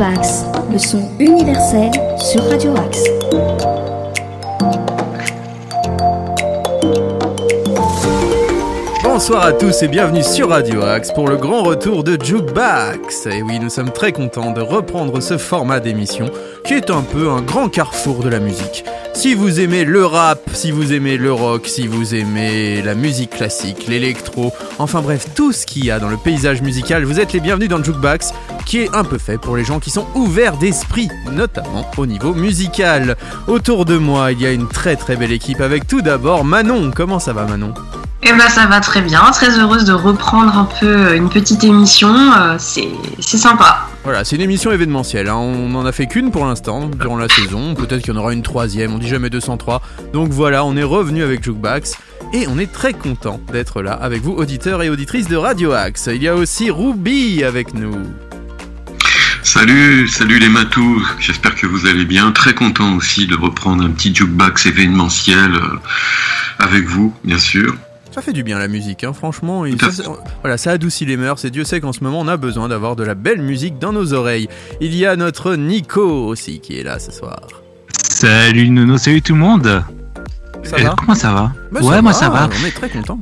Le son universel sur Radio Axe. Bonsoir à tous et bienvenue sur Radio Axe pour le grand retour de Jukebox. Et oui, nous sommes très contents de reprendre ce format d'émission qui est un peu un grand carrefour de la musique. Si vous aimez le rap, si vous aimez le rock, si vous aimez la musique classique, l'électro, enfin bref, tout ce qu'il y a dans le paysage musical, vous êtes les bienvenus dans Jukebox, qui est un peu fait pour les gens qui sont ouverts d'esprit, notamment au niveau musical. Autour de moi, il y a une très très belle équipe avec tout d'abord Manon. Comment ça va Manon? Eh ben ça va très bien, très heureuse de reprendre un peu une petite émission, euh, c'est sympa. Voilà, c'est une émission événementielle, hein. on n'en a fait qu'une pour l'instant durant la saison, peut-être qu'il y en aura une troisième, on dit jamais 203. Donc voilà, on est revenu avec Jukebox et on est très content d'être là avec vous auditeurs et auditrices de Radio Axe. Il y a aussi Ruby avec nous. Salut, salut les matous, j'espère que vous allez bien. Très content aussi de reprendre un petit jukebox événementiel euh, avec vous, bien sûr. Ça fait du bien la musique, hein, franchement. ça, voilà, ça adoucit les mœurs et Dieu sait qu'en ce moment on a besoin d'avoir de la belle musique dans nos oreilles. Il y a notre Nico aussi qui est là ce soir. Salut Nono, salut tout le monde. Ça va Comment ça va bah, Ouais, moi ça va. On est très content.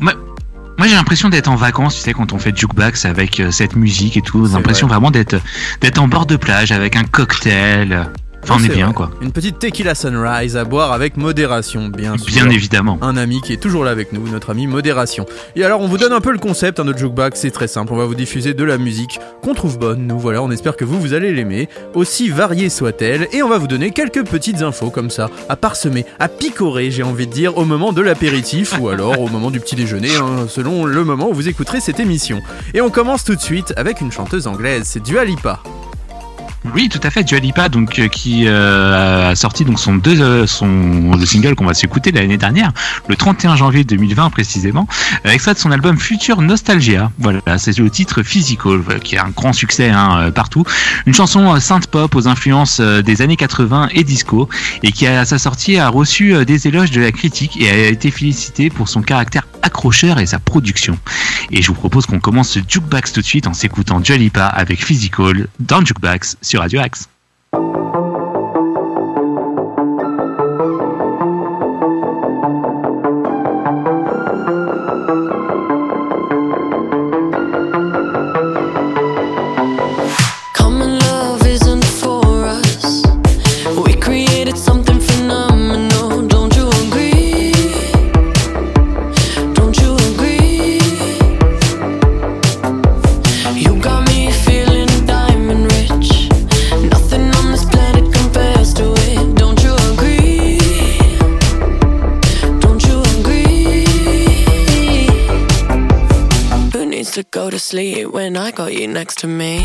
Moi, j'ai l'impression d'être en vacances, tu sais, quand on fait jukebox avec euh, cette musique et tout. J'ai l'impression vraiment d'être d'être en bord de plage avec un cocktail. Enfin, on est, bien, quoi. Une petite tequila sunrise à boire avec modération, bien sûr. Bien évidemment. Un ami qui est toujours là avec nous, notre ami modération. Et alors, on vous donne un peu le concept, un autre jukebox, c'est très simple. On va vous diffuser de la musique qu'on trouve bonne. Nous voilà, on espère que vous, vous allez l'aimer, aussi variée soit-elle. Et on va vous donner quelques petites infos comme ça, à parsemer, à picorer, j'ai envie de dire, au moment de l'apéritif ou alors au moment du petit déjeuner, hein, selon le moment où vous écouterez cette émission. Et on commence tout de suite avec une chanteuse anglaise, c'est Dua Lipa. Oui, tout à fait. Dua Lipa, donc euh, qui euh, a sorti donc son deux euh, son le single qu'on va s'écouter l'année dernière, le 31 janvier 2020 précisément, extrait de son album Future Nostalgia. Voilà, c'est le titre Physical qui a un grand succès hein, partout. Une chanson synth pop aux influences des années 80 et disco et qui à sa sortie a reçu des éloges de la critique et a été félicité pour son caractère accrocheur et sa production. Et je vous propose qu'on commence ce jukebox tout de suite en s'écoutant Dua Lipa avec Physical dans Jukebox sur Radio Axe. Next to me.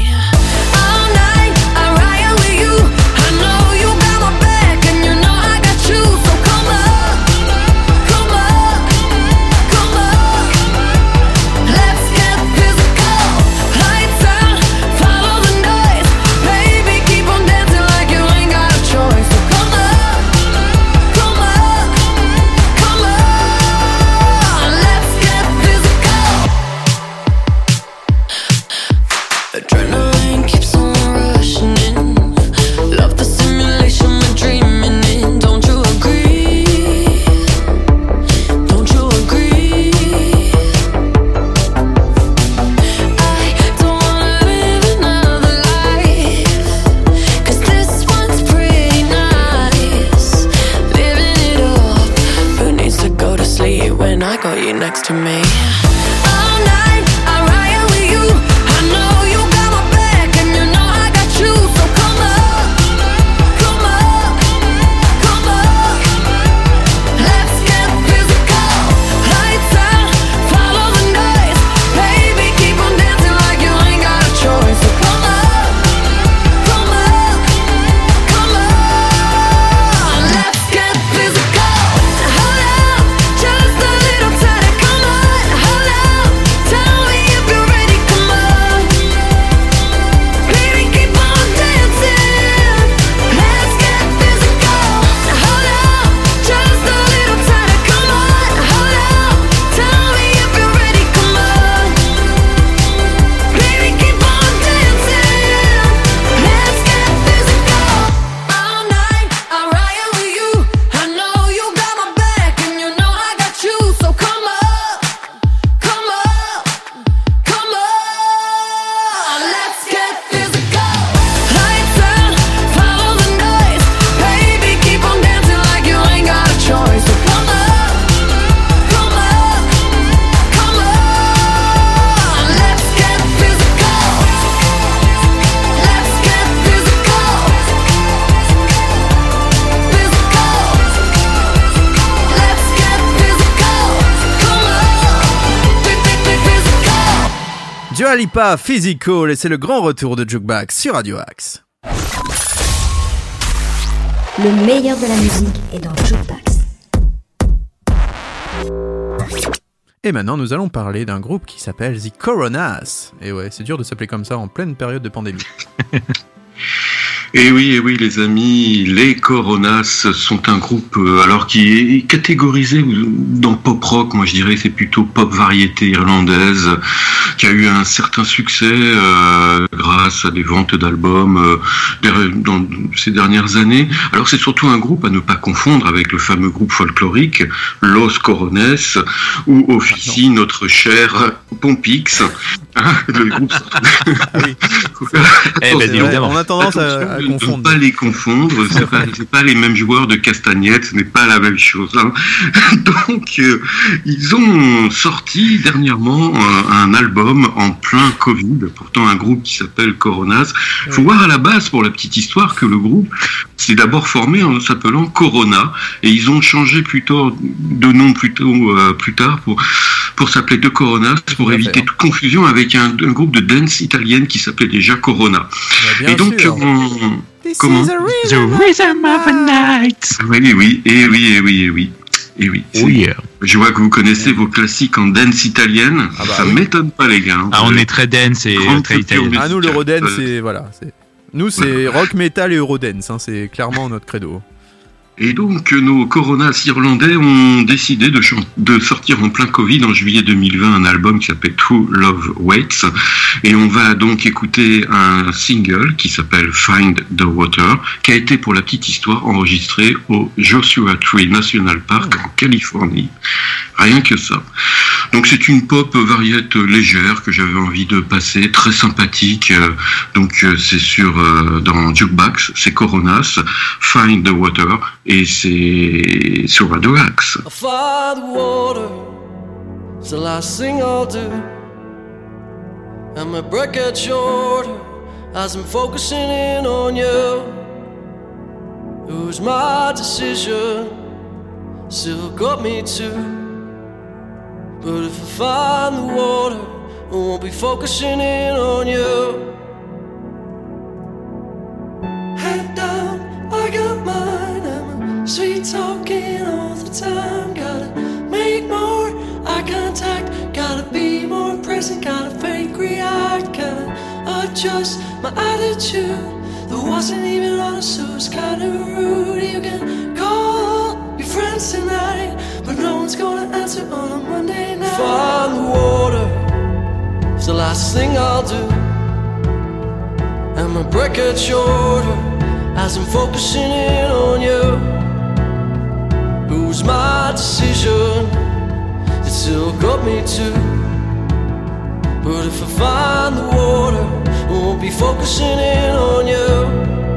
Lipa, Physical, et c'est le grand retour de Jukebox sur Radio Axe. Le meilleur de la musique est dans Jukebox. Et maintenant, nous allons parler d'un groupe qui s'appelle The Coronas. Et ouais, c'est dur de s'appeler comme ça en pleine période de pandémie. Et oui, et oui, les amis, les Coronas sont un groupe euh, alors qui est catégorisé dans pop rock. Moi, je dirais c'est plutôt pop variété irlandaise, qui a eu un certain succès euh, grâce à des ventes d'albums euh, dans ces dernières années. Alors, c'est surtout un groupe à ne pas confondre avec le fameux groupe folklorique Los Corones, où officie notre cher Pompix. Hein, le groupe. Eh ben, on a tendance à, à De ne confondre. pas les confondre, c'est pas, c'est pas les mêmes joueurs de castagnette, ce n'est pas la même chose. hein. Donc, euh, ils ont sorti dernièrement euh, un album en plein Covid, pourtant un groupe qui s'appelle Coronas. Il faut voir à la base, pour la petite histoire, que le groupe s'est d'abord formé en s'appelant Corona, et ils ont changé plutôt de nom plutôt euh, plus tard pour pour s'appeler De Coronas, pour éviter hein. toute confusion avec un, un groupe de dance italienne qui s'appelait déjà Corona. Bah, et donc, on- This comment is a The rhythm. Of the Night. Oui, oui, et oui, et oui, et oui. Et oui. Oh yeah. Je vois que vous connaissez vos classiques en dance italienne. Ah bah ça oui. m'étonne pas, les gars. hein. Ah, on est très dance et très italien. Ah, nous, l'Eurodance, Euh, c'est. Voilà. c'est- Nous, c'est rock, metal et Eurodance. hein, c'est clairement notre credo. Et donc, nos Coronas irlandais ont décidé de, de sortir en plein Covid en juillet 2020 un album qui s'appelle True Love Waits. Et on va donc écouter un single qui s'appelle Find the Water, qui a été, pour la petite histoire, enregistré au Joshua Tree National Park en Californie. Rien que ça. Donc c'est une pop variette légère que j'avais envie de passer, très sympathique. Donc euh, c'est sur euh, dans Jukebox, c'est Coronas, Find the Water et c'est sur Radio Axe. Water, it's the last thing I'll do. And my breath gets shorter as I'm focusing in on you. It my decision, still got me too. But if I find the water, I won't be focusing in on you. Head down, sweet talking all the time. Gotta make more eye contact. Gotta be more present. Gotta fake react. Gotta adjust my attitude. That wasn't even honest, so it's kinda rude. You can call your friends tonight, but no one's gonna answer on a Monday night. Find the water, it's the last thing I'll do. And my breath gets shorter as I'm focusing in on you. It was my decision, it still got me too. But if I find the water, I won't be focusing in on you.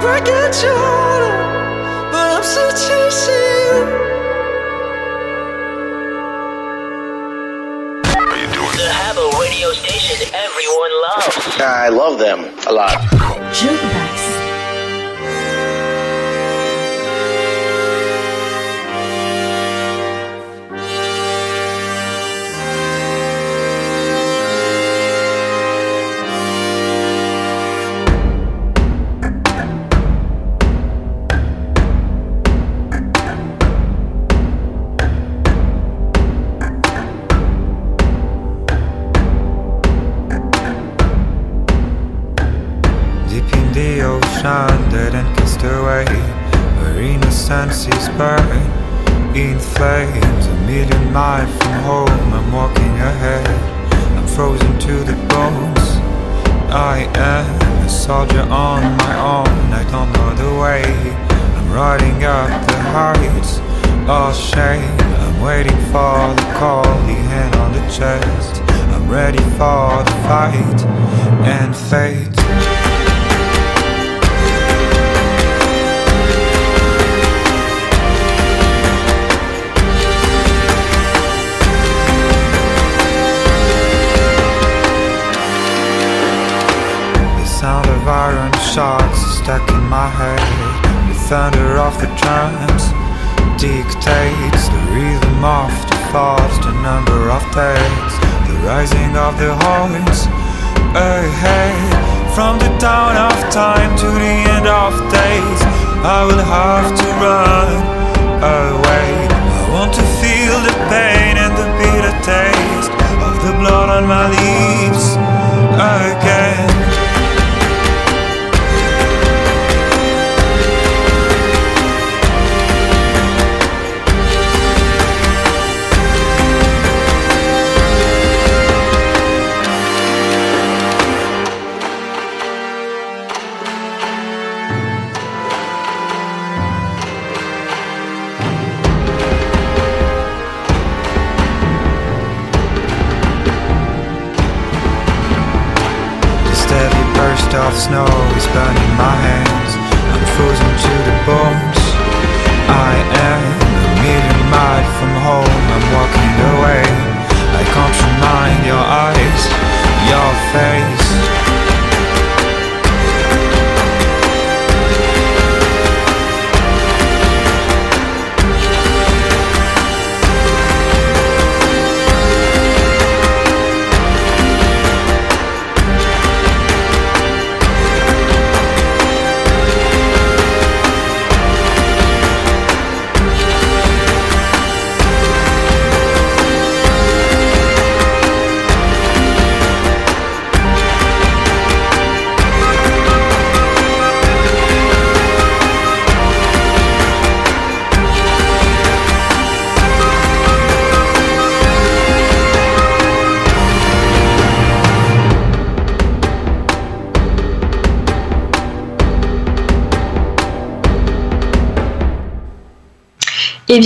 To your heart, but I'm still chasing you. Have a radio station everyone loves. I love them a lot. Jukebox.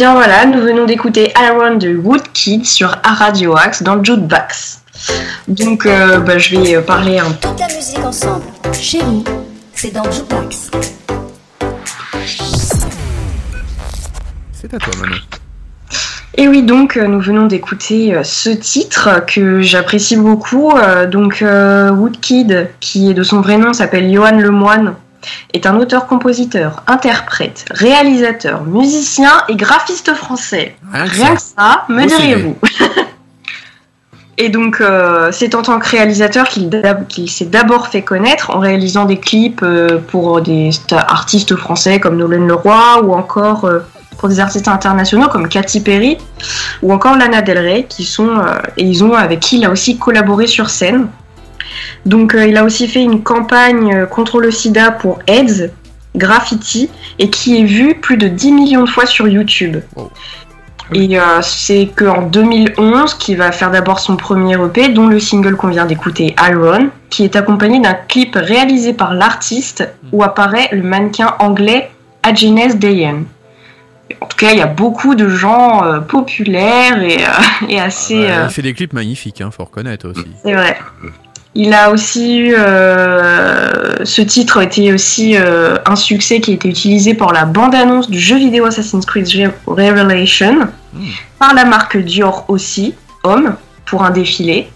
Bien voilà, nous venons d'écouter Iron de Woodkid sur A Radio Axe dans le Jukebox. Donc euh, bah, je vais euh, parler un Toute la musique ensemble. Chez vous, c'est dans Jukebox. C'est à toi, Manon. Et oui, donc euh, nous venons d'écouter ce titre que j'apprécie beaucoup. Donc euh, Woodkid, qui est de son vrai nom s'appelle Johan Lemoine, est un auteur-compositeur, interprète, réalisateur, musicien et graphiste français. Rien que Rien ça. que ça, me diriez-vous. Et donc, euh, c'est en tant que réalisateur qu'il s'est d'abord fait connaître en réalisant des clips euh, pour des artistes français comme Nolan Leroy ou encore euh, pour des artistes internationaux comme Katy Perry ou encore Lana Del Rey qui sont et ils ont avec qui il a aussi collaboré sur scène. Donc, euh, il a aussi fait une campagne euh, contre le SIDA pour AIDS, Graffiti et qui est vue plus de 10 millions de fois sur YouTube. Et euh, c'est qu'en 2011 qu'il va faire d'abord son premier EP, dont le single qu'on vient d'écouter, Iron, qui est accompagné d'un clip réalisé par l'artiste où apparaît le mannequin anglais Agnes Dayan. En tout cas, il y a beaucoup de gens euh, populaires et, euh, et assez. Euh, Il fait des clips magnifiques, hein, faut reconnaître aussi. c'est vrai. Il a aussi eu. euh, ce titre a été aussi euh, un succès qui a été utilisé pour la bande-annonce du jeu vidéo Assassin's Creed Re- Revelation, par la marque Dior aussi, homme, pour un défilé,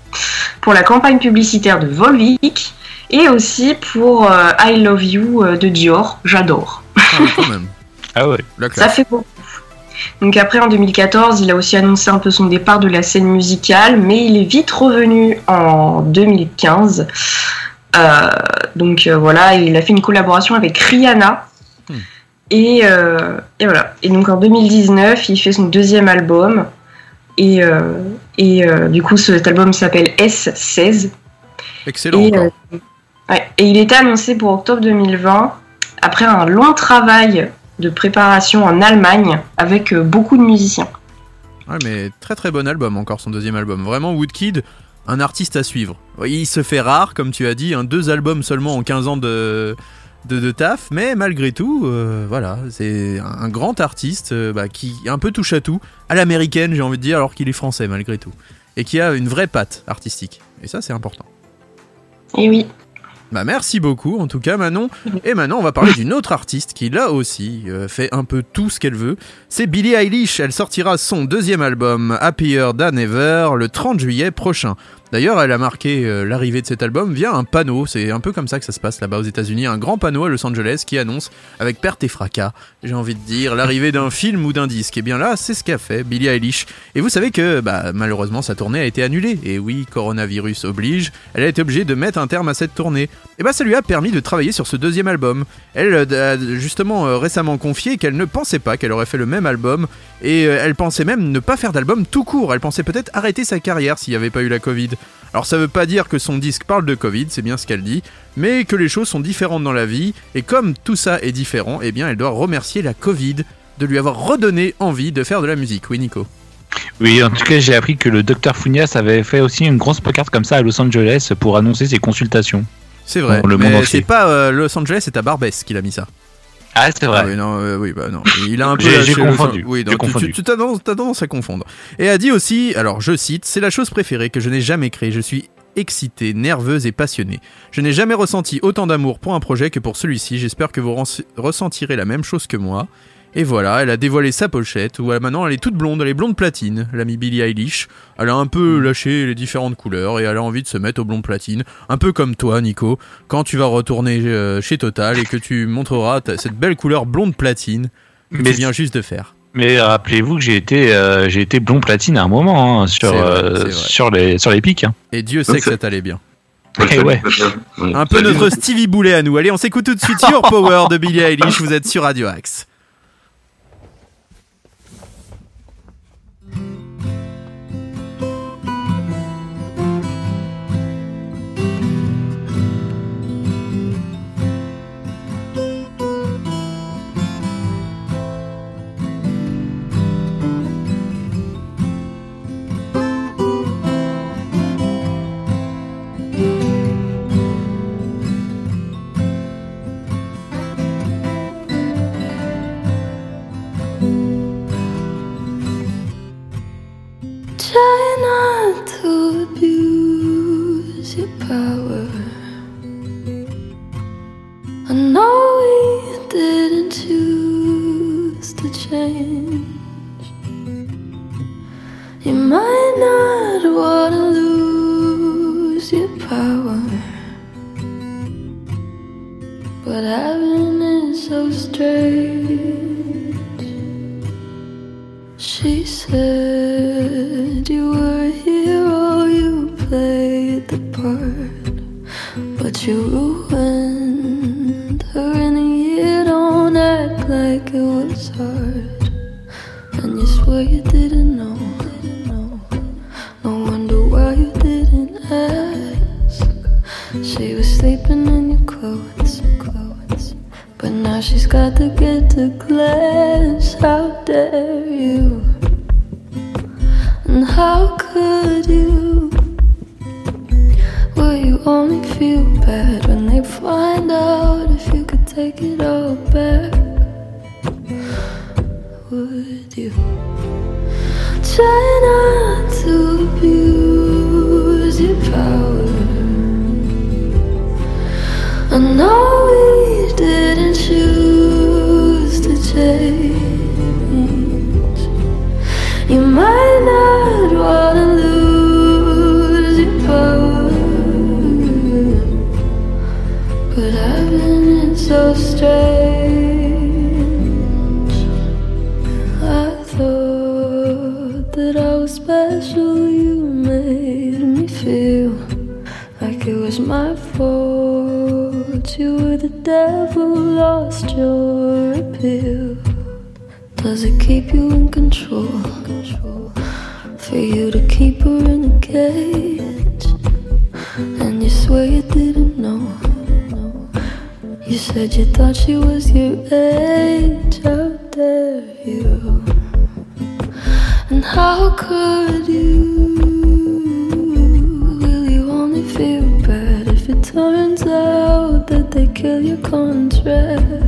pour la campagne publicitaire de Volvic, et aussi pour euh, I Love You de Dior, j'adore. Ah, oui, quand même. Ah ouais. Ça fait beaucoup. Donc après, en 2014, il a aussi annoncé un peu son départ de la scène musicale, mais il est vite revenu en 2015. Euh, donc euh, voilà, il a fait une collaboration avec Rihanna. Hmm. Et, euh, et voilà. Et donc en 2019, il fait son deuxième album. Et, et du coup, cet album s'appelle S16. Excellent Et, encore. ouais, et il était annoncé pour octobre 2020, après un long travail de préparation en Allemagne avec euh, beaucoup de musiciens. Ouais, mais très très bon album encore son deuxième album. Vraiment Woodkid, un artiste à suivre. Il se fait rare, comme tu as dit, un deux albums seulement en 15 ans de, de, de taf, mais malgré tout, euh, voilà, c'est un, grand artiste euh, bah, qui un peu touche à tout, à l'américaine j'ai envie de dire, alors qu'il est français malgré tout. Et qui a une vraie patte artistique. Et ça c'est important. Et oui, Bah merci beaucoup en tout cas Manon. Et maintenant on va parler d'une autre artiste qui là aussi euh, fait un peu tout ce qu'elle veut. C'est Billie Eilish. Elle sortira son deuxième album Happier Than Ever le 30 juillet prochain. D'ailleurs, elle a marqué euh, l'arrivée de cet album via un panneau. C'est un peu comme ça que ça se passe là-bas aux États-Unis. Un grand panneau à Los Angeles qui annonce, avec perte et fracas, j'ai envie de dire, l'arrivée d'un film ou d'un disque. Et bien là, c'est ce qu'a fait Billie Eilish. Et vous savez que, bah, malheureusement, sa tournée a été annulée. Et oui, coronavirus oblige, elle a été obligée de mettre un terme à cette tournée. Et bah, ça lui a permis de travailler sur ce deuxième album. Elle euh, a justement euh, récemment confié qu'elle ne pensait pas qu'elle aurait fait le même album. Et elle pensait même ne pas faire d'album tout court. Elle pensait peut-être arrêter sa carrière s'il n'y avait pas eu la Covid. Alors ça veut pas dire que son disque parle de Covid, c'est bien ce qu'elle dit, mais que les choses sont différentes dans la vie, et comme tout ça est différent, eh bien elle doit remercier la Covid de lui avoir redonné envie de faire de la musique. Oui Nico Oui, en tout cas, j'ai appris que le docteur Funias avait fait aussi une grosse pancarte comme ça à Los Angeles pour annoncer ses consultations. C'est vrai, le monde mais c'est pas euh, Los Angeles, c'est à Barbès qu'il a mis ça. Ah, c'est vrai. Ah oui, non, euh, oui, bah non. Il a un peu J'ai- le- confondu, Oui, tu- confondu. tu tu as tendance, t'as tendance à confondre. Et a dit aussi, alors je cite, c'est la chose préférée que je n'ai jamais créée. Je suis excitée, nerveuse et passionnée. Je n'ai jamais ressenti autant d'amour pour un projet que pour celui-ci. J'espère que vous ressentirez la même chose que moi. Et voilà, elle a dévoilé sa pochette, où elle- maintenant elle est toute blonde, elle est blonde platine, l'amie Billie Eilish. Elle a un peu lâché les différentes couleurs et elle a envie de se mettre au blond platine. Un peu comme toi, Nico, quand tu vas retourner euh, chez Total et que tu montreras cette belle couleur blonde platine que Mais- tu viens juste de faire. Mais rappelez-vous que j'ai été, euh, j'ai été blond platine à un moment hein, sur, vrai, euh, sur, les, sur les pics. hein. Et Dieu sait que ça t'allait bien. Eh ouais. Un peu notre Stevie Boulet à nous. Allez, on s'écoute tout de suite Your Power de Billie Eilish. Vous êtes sur Radio Axe. But having is so strange. She said you were a hero, oh, you played the part, but you got to get to class. How dare you? And how could you? Will you only feel bad when they find out if you could take it all back? Would you try not to abuse your power? I know we didn't choose. You might not wanna lose your power, but I've been so strange. I thought that I was special. You made me feel like it was my fault. You were the devil, lost your appeal. Does it keep you in control? For you to keep her in a cage, and you swear you didn't know. You said you thought she was your age. How dare you? And how could you? Will you only feel bad if it turns out that they kill your contract?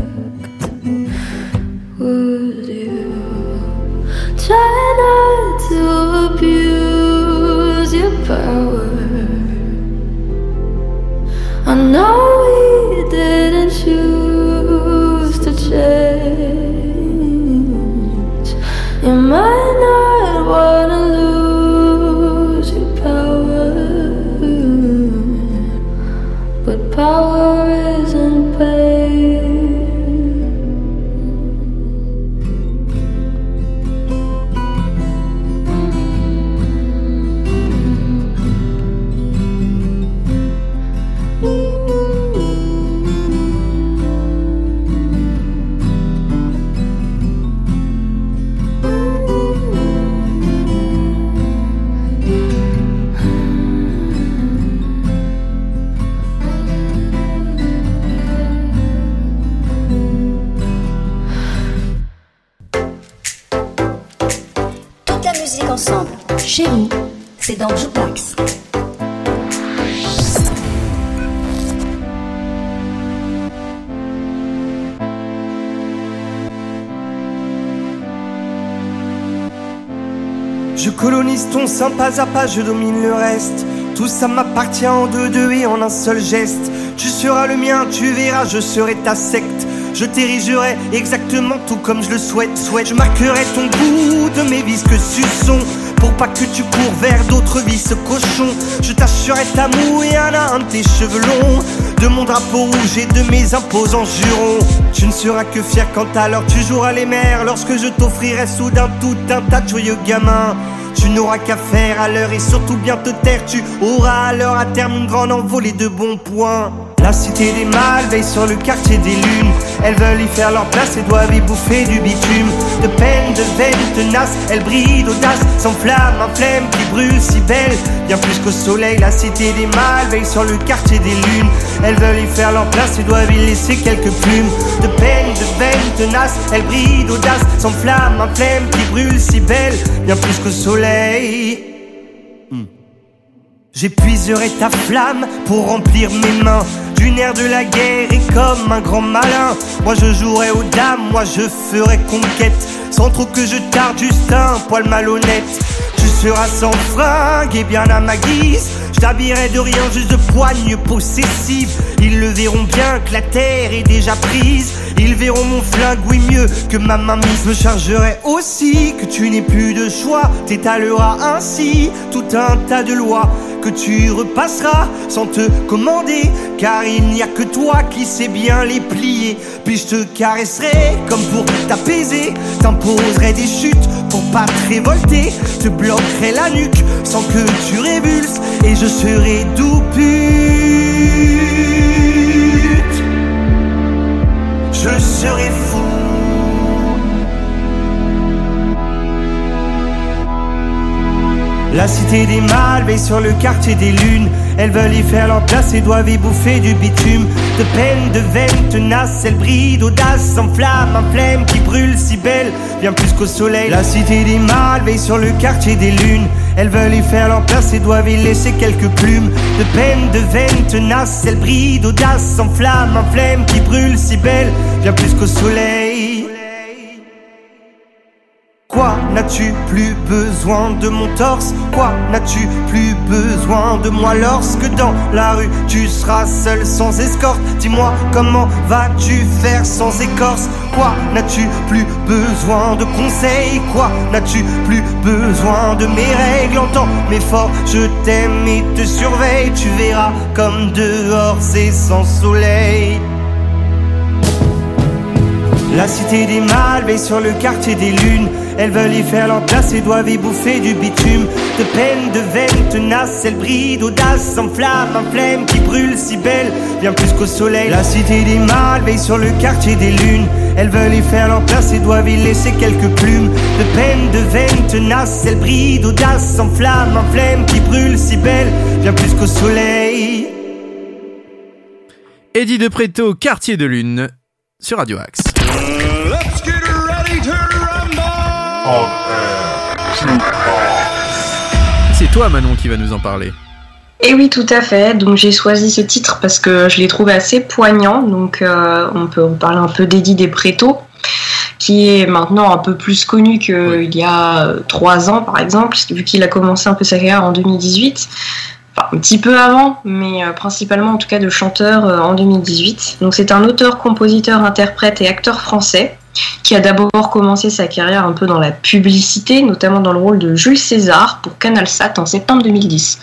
Je domine le reste. Tout ça m'appartient en deux deux et en un seul geste. Tu seras le mien, tu verras, je serai ta secte. Je t'érigerai exactement tout comme je le souhaite. souhaite. Je marquerai ton goût de mes visques suçons. Pour pas que tu cours vers d'autres vices cochons. Je t'assurerai ta moue et un à de tes cheveux longs. De mon drapeau rouge et de mes imposants jurons. Tu ne seras que fier quand alors tu joueras les mers. Lorsque je t'offrirai soudain tout un tas de joyeux gamins. Tu n'auras qu'à faire à l'heure et surtout bien te taire. Tu auras à l'heure à terme une grande envolée de bons points. La cité des mâles veille sur le quartier des lunes. Elles veulent y faire leur place et doivent y bouffer du bitume. De peine, de veine, tenace, elles brillent d'audace, s'enflamme, un flemme qui brûle si belle. Bien plus qu'au soleil, la cité des mâles veille sur le quartier des lunes. Elles veulent y faire leur place et doivent y laisser quelques plumes. De peine, de veine, tenace, elles brillent d'audace, s'enflamme, un flemme qui brûle si belle. Bien plus qu'au soleil. J'épuiserai ta flamme pour remplir mes mains du nerf de la guerre et comme un grand malin. Moi je jouerai aux dames, moi je ferai conquête sans trop que je tarde, juste un poil malhonnête. Tu seras sans fringue et bien à ma guise. Je t'habillerai de rien, juste de poigne possessive. Ils le verront bien que la terre est déjà prise. Ils verront mon flingue, oui mieux que ma main mise. Me chargerai aussi que tu n'aies plus de choix. T'étaleras ainsi tout un tas de lois que tu repasseras sans te commander. Car il n'y a que toi qui sais bien les plier. Puis je te caresserai comme pour t'apaiser. T'imposerai des chutes pour pas te révolter. Te bloquerai la nuque sans que tu révulses. Et je serai doux pute. Je serai fou. La cité des mâles veille sur le quartier des lunes. Elles veulent y faire leur place et doivent y bouffer du bitume. De peine, de veine, tenace, elles brillent d'audace, s'enflamme, un flemme qui brûle si belle, bien plus qu'au soleil. La cité des mâles veille sur le quartier des lunes. Elles veulent y faire leur place et doivent y laisser quelques plumes. De peine, de veine, tenace, elles brillent d'audace, s'enflamme, un flemme qui brûle si belle, bien plus qu'au soleil. N'as-tu plus besoin de mon torse? Quoi n'as-tu plus besoin de moi lorsque dans la rue tu seras seul sans escorte? Dis-moi comment vas-tu faire sans écorce? Quoi n'as-tu plus besoin de conseils? Quoi n'as-tu plus besoin de mes règles? Entends mes forts, je t'aime et te surveille. Tu verras comme dehors c'est sans soleil La cité des mâles veille sur le quartier des lunes. Elles veulent y faire leur place et doivent y bouffer du bitume. De peine, de veine tenace, elle brille d'audace, sans flamme, un flemme qui brûle si belle, bien plus qu'au soleil. La cité des mâles veille sur le quartier des lunes. Elles veulent y faire leur place et doivent y laisser quelques plumes. De peine, de veine tenace, elle brille d'audace, sans flamme, un flemme qui brûle si belle, bien plus qu'au soleil. Eddie de Préto, Quartier de Lune, sur Radio Axe. C'est toi Manon qui va nous en parler. Et oui, tout à fait. Donc j'ai choisi ce titre parce que je l'ai trouvé assez poignant. Donc euh, on peut parler un peu d'Eddie Despréto, qui est maintenant un peu plus connu qu'il y a trois ans, par exemple, vu qu'il a commencé un peu sa carrière en 2018. Enfin, un petit peu avant, mais euh, principalement en tout cas de chanteur euh, en 2018. Donc c'est un auteur, compositeur, interprète et acteur français qui a d'abord commencé sa carrière un peu dans la publicité, notamment dans le rôle de Jules César pour CanalSat en septembre 2010.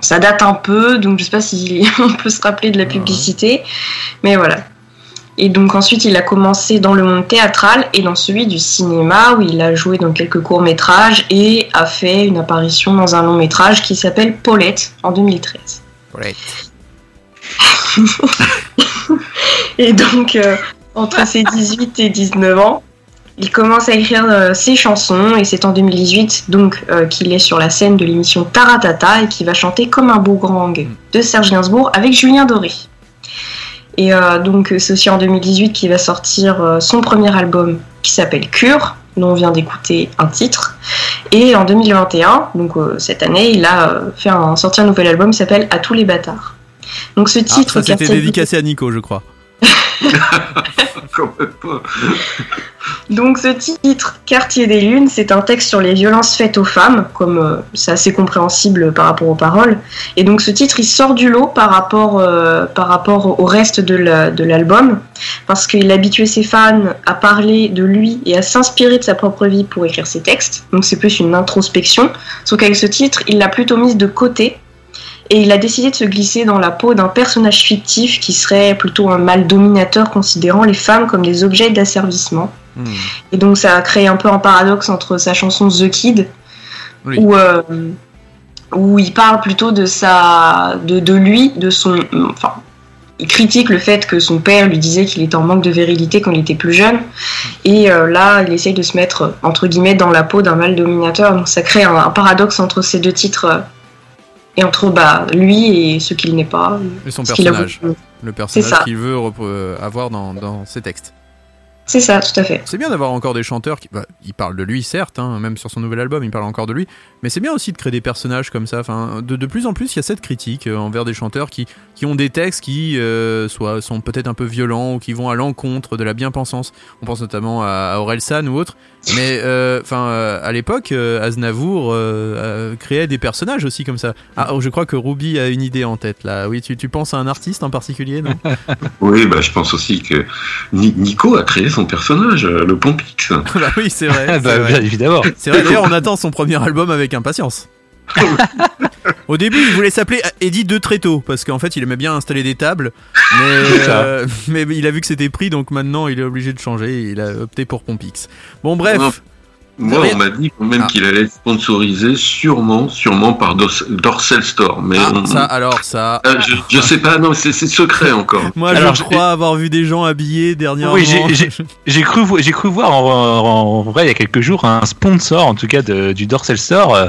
Ça date un peu, donc je sais pas si on peut se rappeler de la publicité, mais voilà. Et donc ensuite, il a commencé dans le monde théâtral et dans celui du cinéma, où il a joué dans quelques courts-métrages et a fait une apparition dans un long-métrage qui s'appelle Paulette en 2013. Paulette. Et donc, euh, entre ses 18 et 19 ans, il commence à écrire euh, ses chansons et c'est en 2018 donc euh, qu'il est sur la scène de l'émission Taratata et qui va chanter comme un boomerang de Serge Gainsbourg avec Julien Doré. Et euh, donc c'est aussi en 2018 qu'il va sortir euh, son premier album qui s'appelle Cure, dont on vient d'écouter un titre. Et en 2021, donc euh, cette année, il a fait un, sorti un nouvel album qui s'appelle À tous les bâtards. Donc ce Ah, titre, ça c'était dédicacé à Nico, je crois. Donc ce titre, Quartier des Lunes, c'est un texte sur les violences faites aux femmes, comme euh, c'est assez compréhensible par rapport aux paroles. Et donc ce titre, il sort du lot par rapport, euh, par rapport au reste de l'album, parce qu'il habituait ses fans à parler de lui et à s'inspirer de sa propre vie pour écrire ses textes. Donc c'est plus une introspection. Sauf qu'avec ce titre, il l'a plutôt mise de côté. Et il a décidé de se glisser dans la peau d'un personnage fictif qui serait plutôt un mâle dominateur considérant les femmes comme des objets d'asservissement. Hmm. Et donc ça a créé un peu un paradoxe entre sa chanson The Kid, Oui. où, euh, où il parle plutôt de, sa, de, de lui, de son... Enfin, il critique le fait que son père lui disait qu'il était en manque de virilité quand il était plus jeune. Et euh, là, il essaye de se mettre, entre guillemets, dans la peau d'un mâle dominateur. Donc ça crée un, un paradoxe entre ces deux titres euh, et entre bah, lui et ce qu'il n'est pas. Et son personnage. voulu. Le personnage qu'il veut euh, avoir dans, dans ses textes. C'est ça, tout à fait. C'est bien d'avoir encore des chanteurs qui. Bah, il parle de lui, certes, hein, même sur son nouvel album, il parle encore de lui. Mais c'est bien aussi de créer des personnages comme ça. Enfin, de, de plus en plus, il y a cette critique euh, envers des chanteurs qui, qui ont des textes qui euh, soit, sont peut-être un peu violents ou qui vont à l'encontre de la bien-pensance. On pense notamment à, à Orelsan ou autre. Mais euh, enfin, euh, à l'époque, euh, Aznavour euh, euh, créait des personnages aussi comme ça. Ah, oh, je crois que Ruby a une idée en tête là. Oui, tu, tu penses à un artiste en particulier, non? Oui, bah, je pense aussi que Ni- Nico a créé son personnage, le Pompix. Bah oui, c'est vrai. Ah, c'est bah, vrai. bien évidemment. C'est vrai, d'ailleurs, on attend son premier album avec impatience. Au début, il voulait s'appeler Eddie de Tréteau, parce qu'en fait, il aimait bien installer des tables, mais, euh, mais il a vu que c'était pris, donc maintenant, il est obligé de changer, et il a opté pour Pompix. Bon, bref. Moi, on m'a dit quand même Ah. qu'il allait être sponsorisé sûrement, sûrement par Dors- Dorsel Store. Mais Ah, on- ça, alors, ça... Ah, je, je sais pas, non, c'est secret encore. Moi, Alors, je crois avoir vu des gens habillés dernièrement. Oui, j'ai- cru, j'ai cru voir en, vrai il y a quelques jours un sponsor, en tout cas de- du Dorsal Store, euh,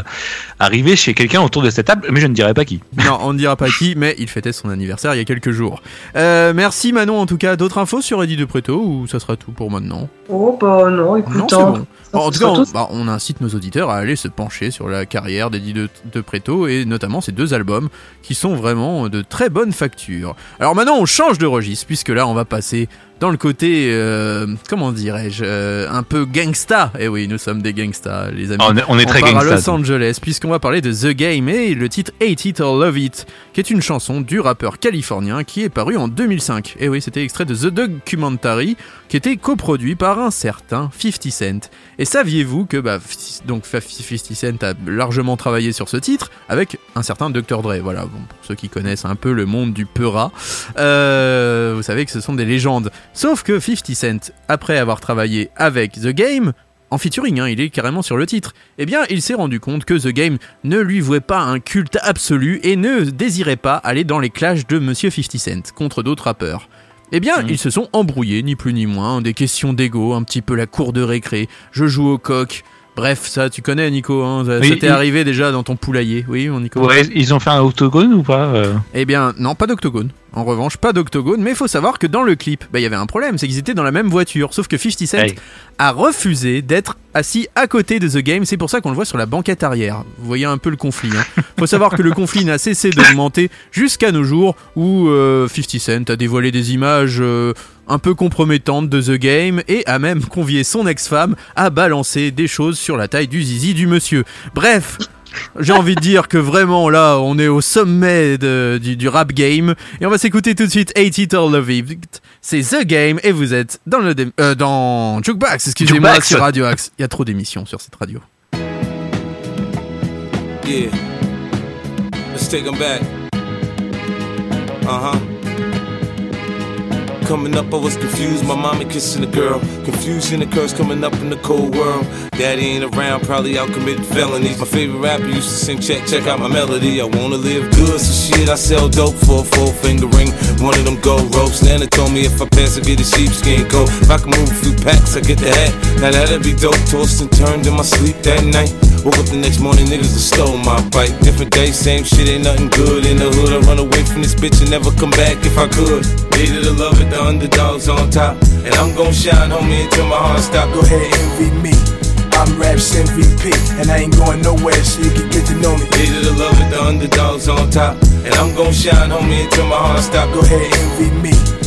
arriver chez quelqu'un autour de cette table, mais je ne dirais pas qui. Non, on ne dira pas qui, mais il fêtait son anniversaire il y a quelques jours. Euh, merci Manon, en tout cas. D'autres infos sur Eddie de Préto, ou ça sera tout pour maintenant? Oh, bah non, écoute, Non, hein, bon. en tout cas, on, bah, on incite nos auditeurs à aller se pencher sur la carrière d'Eddie de, Préto et notamment ces deux albums qui sont vraiment de très bonne facture. Alors maintenant, on change de registre puisque là, on va passer dans le côté, euh, comment dirais-je, euh, un peu gangsta. Eh oui, nous sommes des gangsta, les amis. Ah, on est, on est très part à. Los Angeles puisqu'on va parler de The Game et le titre Hate It or Love It qui est une chanson du rappeur californien qui est paru en 2005. Et oui, c'était extrait de The Documentary qui était coproduit par un certain 50 Cent. Et saviez-vous que bah, donc 50 Cent a largement travaillé sur ce titre avec un certain Dr. Dre. Voilà, bon, pour ceux qui connaissent un peu le monde du peura, euh, vous savez que ce sont des légendes. Sauf que 50 Cent, après avoir travaillé avec The Game, en featuring, hein, il est carrément sur le titre, eh bien il s'est rendu compte que The Game ne lui vouait pas un culte absolu et ne désirait pas aller dans les clashs de Monsieur 50 Cent contre d'autres rappeurs. Eh bien, ils se sont embrouillés, ni plus ni moins, des questions d'ego, un petit peu la cour de récré, je joue au coq. Bref, ça tu connais Nico, hein, ça, Oui, ça t'est il- arrivé déjà dans ton poulailler, oui mon Nico Ouais, ils ont fait un octogone ou pas euh? Eh bien, non, pas d'octogone. En revanche, pas d'octogone, mais il faut savoir que dans le clip, bah, il y avait un problème, c'est qu'ils étaient dans la même voiture, sauf que 50 Cent Hey. a refusé d'être assis à côté de The Game, c'est pour ça qu'on le voit sur la banquette arrière. Vous voyez un peu le conflit. Hein. faut savoir que le conflit n'a cessé d'augmenter jusqu'à nos jours où euh, 50 Cent a dévoilé des images euh, un peu compromettantes de The Game et a même convié son ex-femme à balancer des choses sur la taille du zizi du monsieur. Bref, j'ai envie de dire que vraiment là, on est au sommet de- du, du rap game. Et on va s'écouter tout de suite Hate It or Love It. C'est The Game et vous êtes dans le dé- euh, dans Jukebox, excusez-moi, sur Radio Axe. Il y a trop d'émissions sur cette radio. Yeah. Let's take 'em back. Uh huh. Coming up, I was confused. My mama kissing a girl. Confusion occurs coming up in the cold world. Daddy ain't around, probably out committing felonies. My favorite rapper used to sing, check, check out my melody. I wanna live good, so shit, I sell dope for a four finger ring. One of them gold ropes. Nana told me if I pass, I get a sheepskin coat. If I can move a few packs, I get the hat. Now that'd be dope. Tossed and turned in my sleep that night. Woke up the next morning, niggas have stole my bike. Different day, same shit, ain't nothing good in the hood. I run away from this bitch and never come back if I could. Needed to love it, the underdogs on top. And I'm gon' shine, homie, until my heart stop. Go ahead, envy me. I'm Raps MVP, and I ain't going nowhere, so you can get to know me. Needed to love it, the underdogs on top. And I'm gon' shine, homie, until my heart stop. Go ahead, envy me.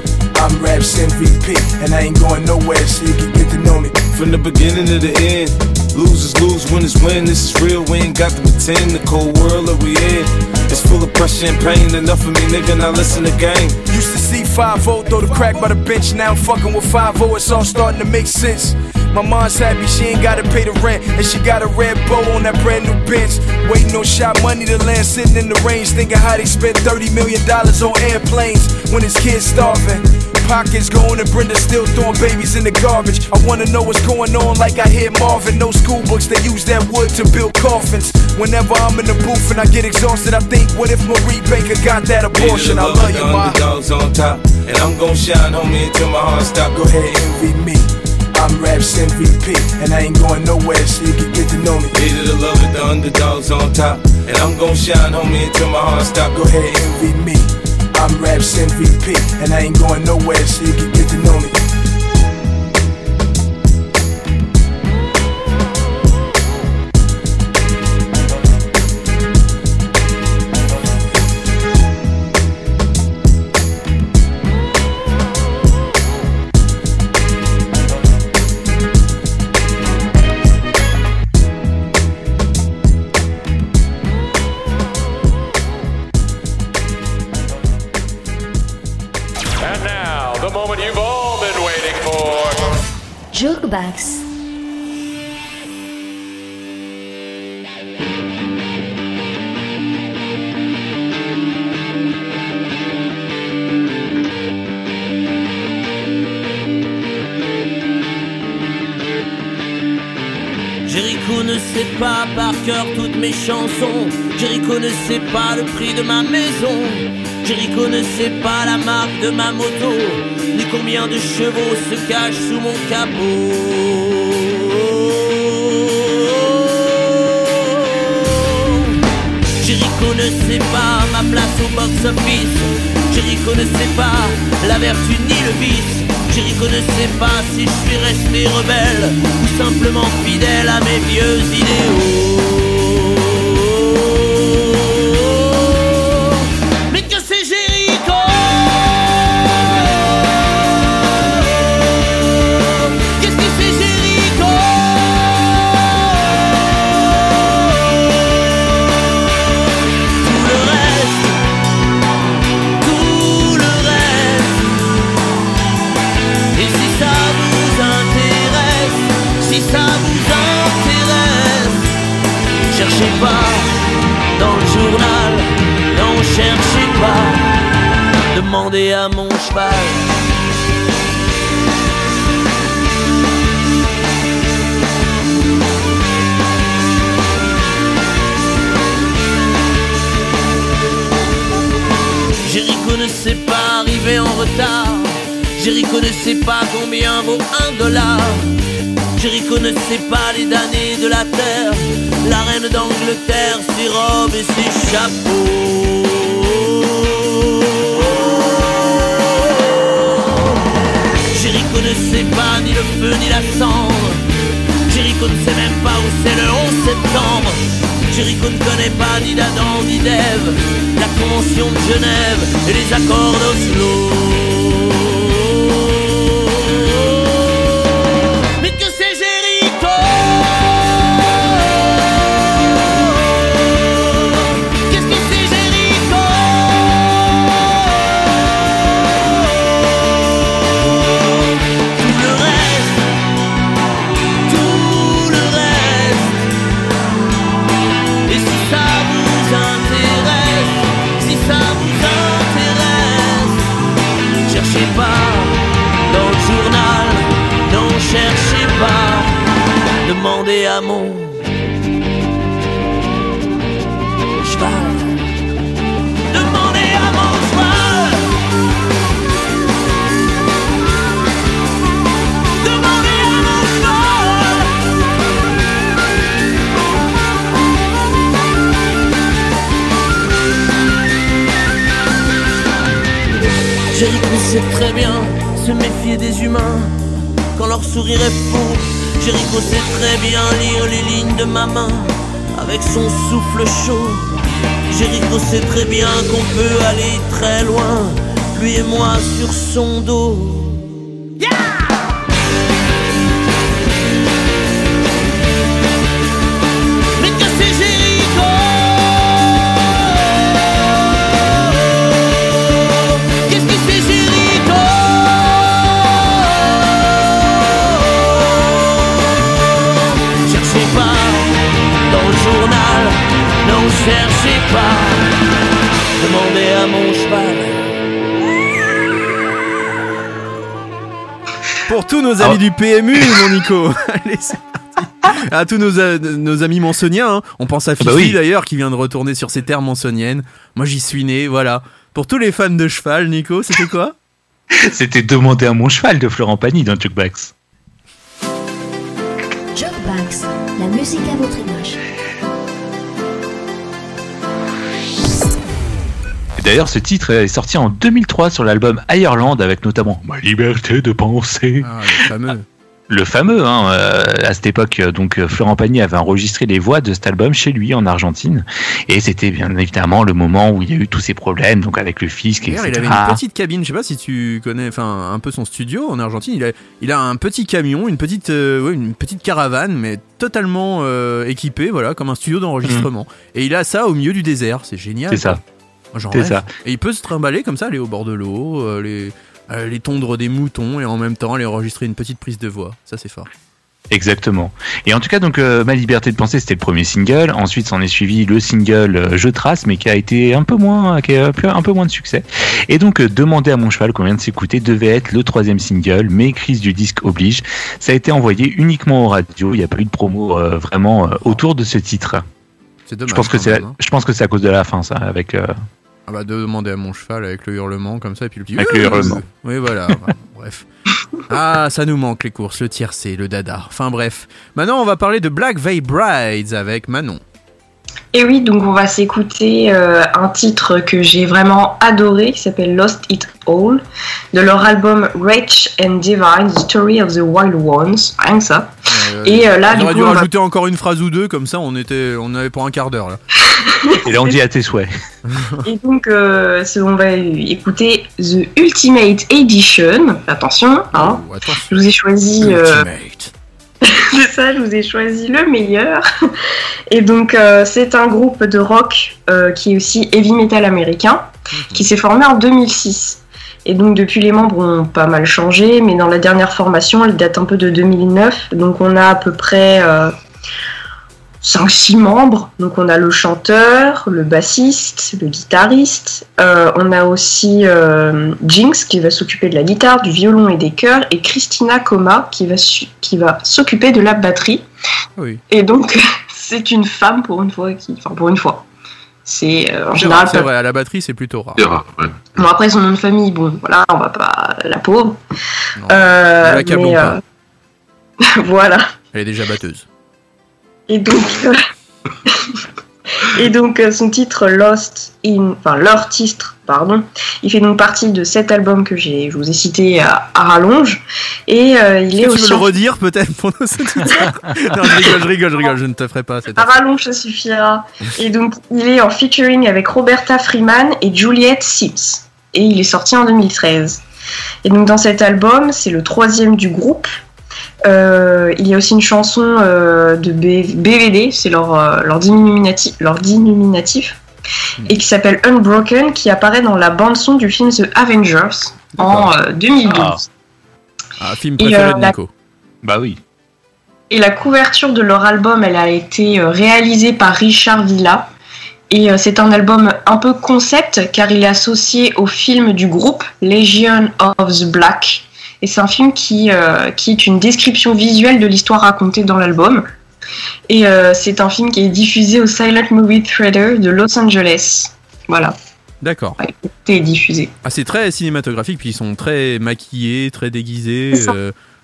I'm Raps MVP, and I ain't going nowhere, so you can get to know me. From the beginning to the end, losers lose, winners win. This is real, we ain't got to pretend. The cold world that we in, it's full of pressure and pain. Enough of me, nigga, now listen to game. Used to see 5 0 throw the crack by the bench. Now I'm fucking with 5 0, it's all starting to make sense. My mom's happy she ain't gotta pay the rent, and she got a red bow on that brand new bench. Waiting on shot money to land, sitting in the range, thinking how they spent 30 million dollars on airplanes when his kids starving. Pockets going and Brenda still throwing babies in the garbage. I wanna know what's going on, like I hear Marvin. No school books, they use that wood to build coffins. Whenever I'm in the booth and I get exhausted, I think, what if Marie Baker got that abortion? I love you, the ma. underdogs on top. And I'm gon' shine, homie, until my heart stop. Go ahead, envy me. I'm Raps MVP, and I ain't going nowhere, so you can get to know me. Needed to love it, the underdogs on top. And I'm gon' shine, homie, until my heart stop. Go ahead, envy me. I'm Raps MVP, and I ain't going nowhere, so you can get to know me. Jukebox. Jericho ne sait pas par cœur toutes mes chansons. Jericho ne sait pas le prix de ma maison. Jericho ne sait pas la marque de ma moto, ni combien de chevaux se cachent sous mon capot. Jericho ne sait pas ma place au box-office. Jericho ne sait pas la vertu ni le vice. Jericho ne sait pas si je suis resté rebelle ou simplement fidèle à mes vieux idéaux. À mon cheval. Jericho ne sait pas arriver en retard. Jericho ne sait pas combien vaut un dollar. Jericho ne sait pas les damnés de la terre. La reine d'Angleterre, ses robes et ses chapeaux. Le feu ni la cendre. Ne sait même pas où c'est le 11 septembre. Jericho ne connaît pas ni d'Adam ni d'Ève, la convention de Genève et les accords d'Oslo. Demandez à mon cheval. Demandez à mon cheval. Demandez à mon cheval. Jericho sait très bien se méfier des humains quand leur sourire est faux. Jericho sait très bien lire les lignes de ma main avec son souffle chaud. Jericho sait très bien qu'on peut aller très loin, lui et moi sur son dos. Cherchez pas. Demandez à mon cheval. Pour tous nos amis du PMU, mon Nico. Allez. À tous nos, a- nos amis mansoniens, hein. on pense à Fifi bah oui. d'ailleurs qui vient de retourner sur ses terres mansoniennes. Moi j'y suis né, voilà. Pour tous les fans de cheval, Nico, c'était quoi? C'était demander à mon cheval de Florent Pagny dans Jukebox. Jukebox, la musique à votre image. D'ailleurs, ce titre est sorti en 2003 sur l'album Ireland avec notamment Ma liberté de penser. Ah, le fameux. Le fameux, hein, euh, à cette époque, donc euh, Florent Pagny avait enregistré les voix de cet album chez lui en Argentine, et c'était bien évidemment le moment où il y a eu tous ces problèmes, donc avec le fisc, etc. il avait une petite cabine, je sais pas si tu connais enfin un peu son studio en Argentine, il a, il a un petit camion, une petite euh, ouais, une petite caravane mais totalement euh, équipée voilà, comme un studio d'enregistrement. Et il a ça au milieu du désert, c'est génial. C'est ça. Ça. Et il peut se trimballer comme ça, aller au bord de l'eau, euh, les euh, tondre des moutons et en même temps aller enregistrer une petite prise de voix. Ça c'est fort. Exactement. Et en tout cas, donc euh, Ma liberté de penser, c'était le premier single. Ensuite, s'en est suivi le single Je trace, mais qui a été un peu moins, qui a eu un peu moins de succès. Et donc, euh, Demander à mon cheval qu'on vient de s'écouter devait être le troisième single, mais crise du disque oblige. Ça a été envoyé uniquement aux radios. Il n'y a pas eu de promo euh, vraiment autour de ce titre. C'est dommage. Je pense que c'est, hein. je pense que c'est à cause de la fin, ça, avec. Euh, Ah bah, de demander à mon cheval avec le hurlement comme ça et puis le petit. Avec le hurlement. Oui, voilà. bref. Ah, ça nous manque les courses, le tiercé, le dada. Enfin bref. Maintenant, on va parler de Black Veil Brides avec Manon. Et oui, donc on va s'écouter euh, un titre que j'ai vraiment adoré, qui s'appelle Lost It All, de leur album Rich and Divine, The Story of the Wild Ones, rien que ça. Euh, Et euh, là, on du aurait coup, dû on va- rajouter encore une phrase ou deux, comme ça on était, on avait pour un quart d'heure là. Et là, on dit à tes souhaits. Et donc, euh, on va écouter The Ultimate Edition. Attention, hein. Oh. Je vous ai choisi. euh, Ultimate. c'est ça, je vous ai choisi le meilleur. Et donc, euh, c'est un groupe de rock euh, qui est aussi heavy metal américain, qui s'est formé en 2006. Et donc, depuis, les membres ont pas mal changé, mais dans la dernière formation, elle date un peu de 2009. Donc, on a à peu près 5-6 membres. Donc, on a le chanteur, le bassiste, le guitariste. Euh, on a aussi euh, Jinx qui va s'occuper de la guitare, du violon et des chœurs, et Christina Coma qui va, su- qui va s'occuper de la batterie. Oui. Et donc, c'est une femme pour une fois. Qui... Enfin, pour une fois. C'est euh, en général. c'est pas- vrai, à la batterie c'est plutôt rare. C'est rare, ouais. Bon, après, son nom de famille, bon, voilà, on va pas. La pauvre. Non. Euh, l'accablons mais, pas. voilà. Elle est déjà batteuse. Et donc, euh, et donc euh, son titre Lost in, enfin leur titre, pardon, il fait donc partie de cet album que j'ai, je vous ai cité à, à rallonge, et euh, il est que tu aussi veux le redire peut-être pour nos Non, je rigole, je rigole, je rigole, je ne te ferai pas cette à rallonge ça suffira. Et donc il est en featuring avec Roberta Freeman et Juliette Sims, et il est sorti en 2013. Et donc dans cet album, c'est le troisième du groupe. Euh, il y a aussi une chanson euh, de B- BVD, c'est leur, euh, leur, diminutif, leur diminutif, et qui s'appelle Unbroken, qui apparaît dans la bande-son du film The Avengers en euh, 2012. Ah. Ah, film Et, préféré euh, de la- Nico. Bah oui. Et la couverture de leur album, elle a été réalisée par Richard Villa. Et c'est un album un peu concept car il est associé au film du groupe Legion of the Black. Et c'est un film qui, euh, qui est une description visuelle de l'histoire racontée dans l'album. Et euh, c'est un film qui est diffusé au Silent Movie Theater de Los Angeles. Voilà, D'accord. c'est diffusé. Ah, c'est très cinématographique, puis ils sont très maquillés, très déguisés.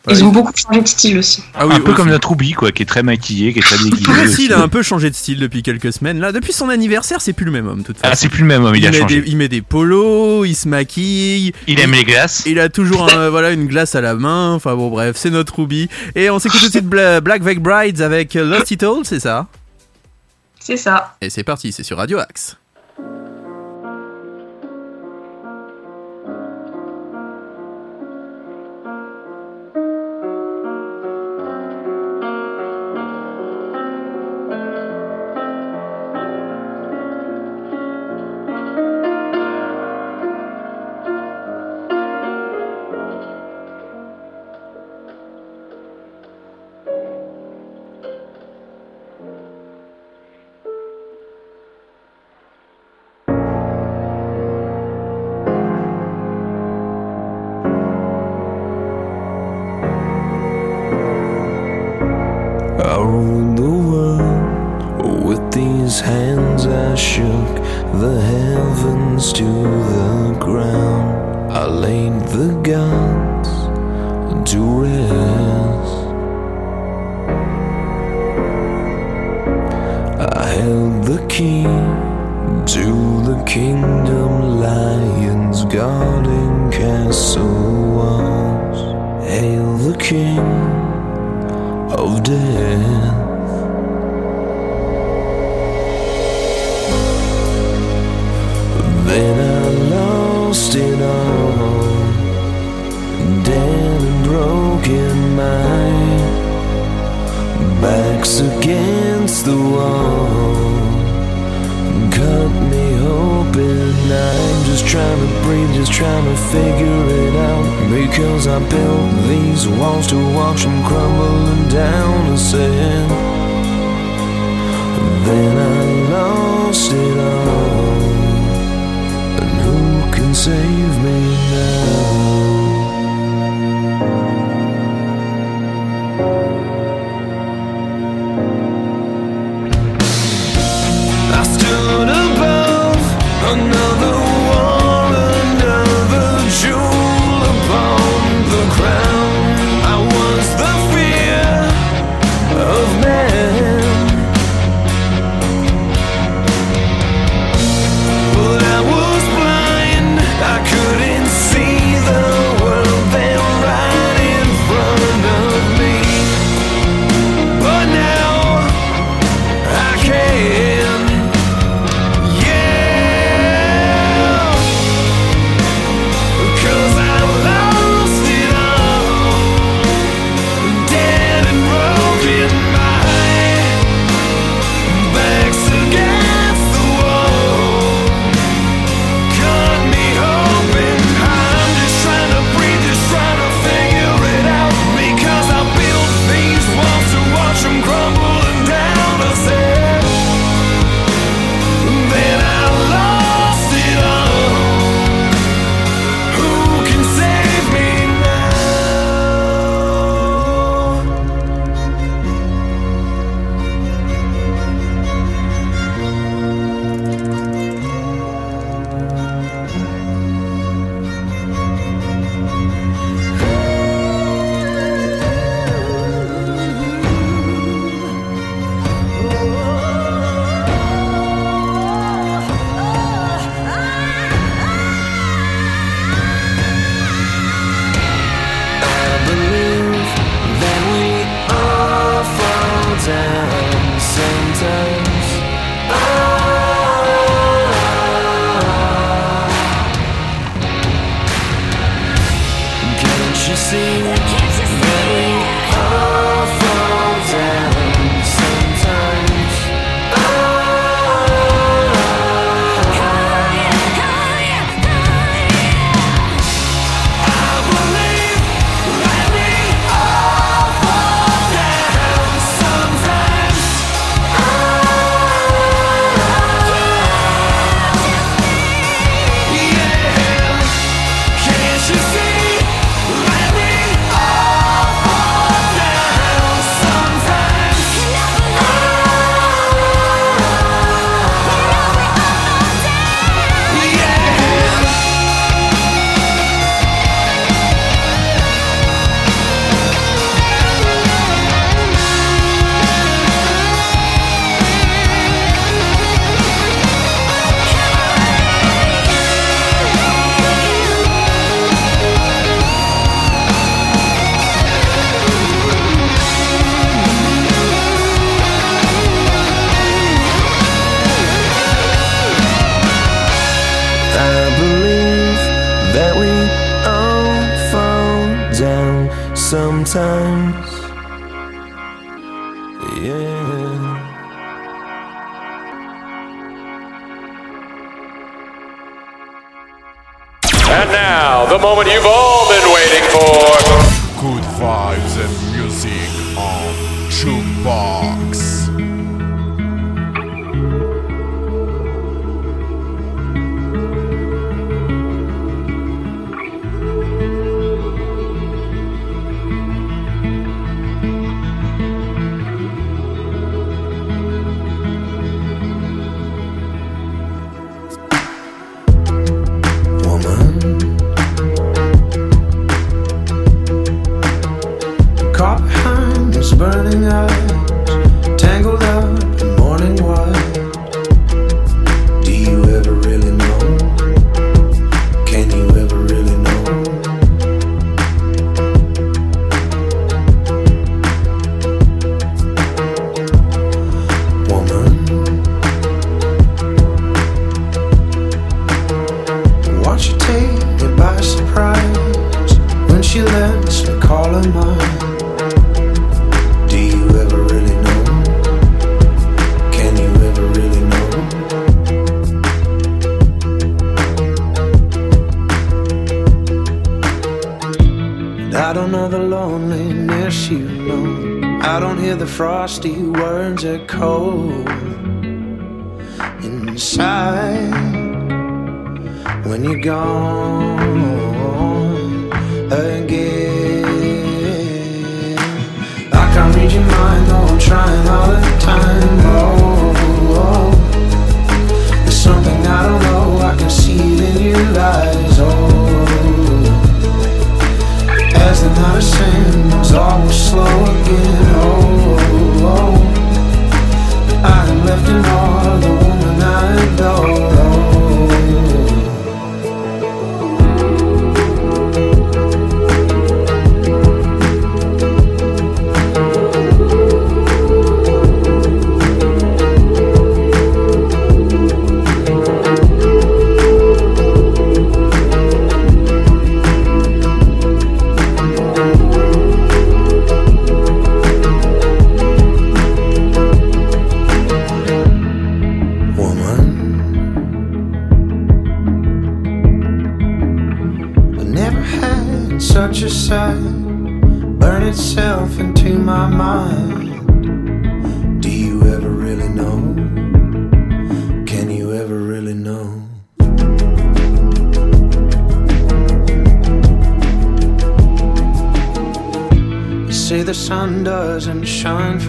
Euh, Ils ont beaucoup changé de style aussi. Ah oui, un peu aussi. comme notre Ruby, quoi, qui est très maquillé, qui est très déguisé. Aussi, aussi. il a un peu changé de style depuis quelques semaines. Là, depuis son anniversaire, c'est plus le même homme, de toute façon. Ah, c'est plus le même homme, il, a met changé. Des, il met des polos, il se maquille. Il aime les glaces. Il a toujours un- voilà, une glace à la main. Enfin bon, bref, c'est notre Ruby. Et on s'écoute tout de suite Bla- Black Veil Brides avec Lost It All, c'est ça? C'est ça. Et c'est parti, c'est sur Radio Axe. I ruled the world with these hands. I shook the heavens to the ground. I laid the gods to rest. I held the key to the kingdom. Lions guarding castle walls. Hail the king of death. Then I lost it all, dead and broken mind, backs against the wall, cut I'm just trying to breathe, just trying to figure it out. Because I built these walls to watch them crumbling down to sand. Then I lost it all. And who can save me now?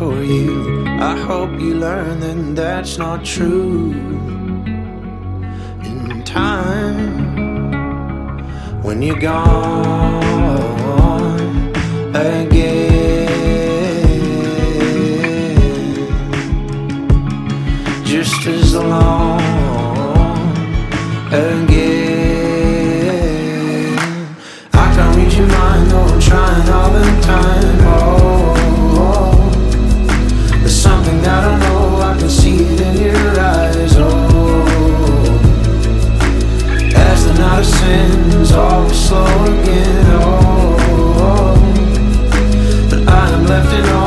for you. I hope you learn that that's not true. In time, when you're gone again, just as long again. our sins always slow again. Oh, oh, oh. but I am left in.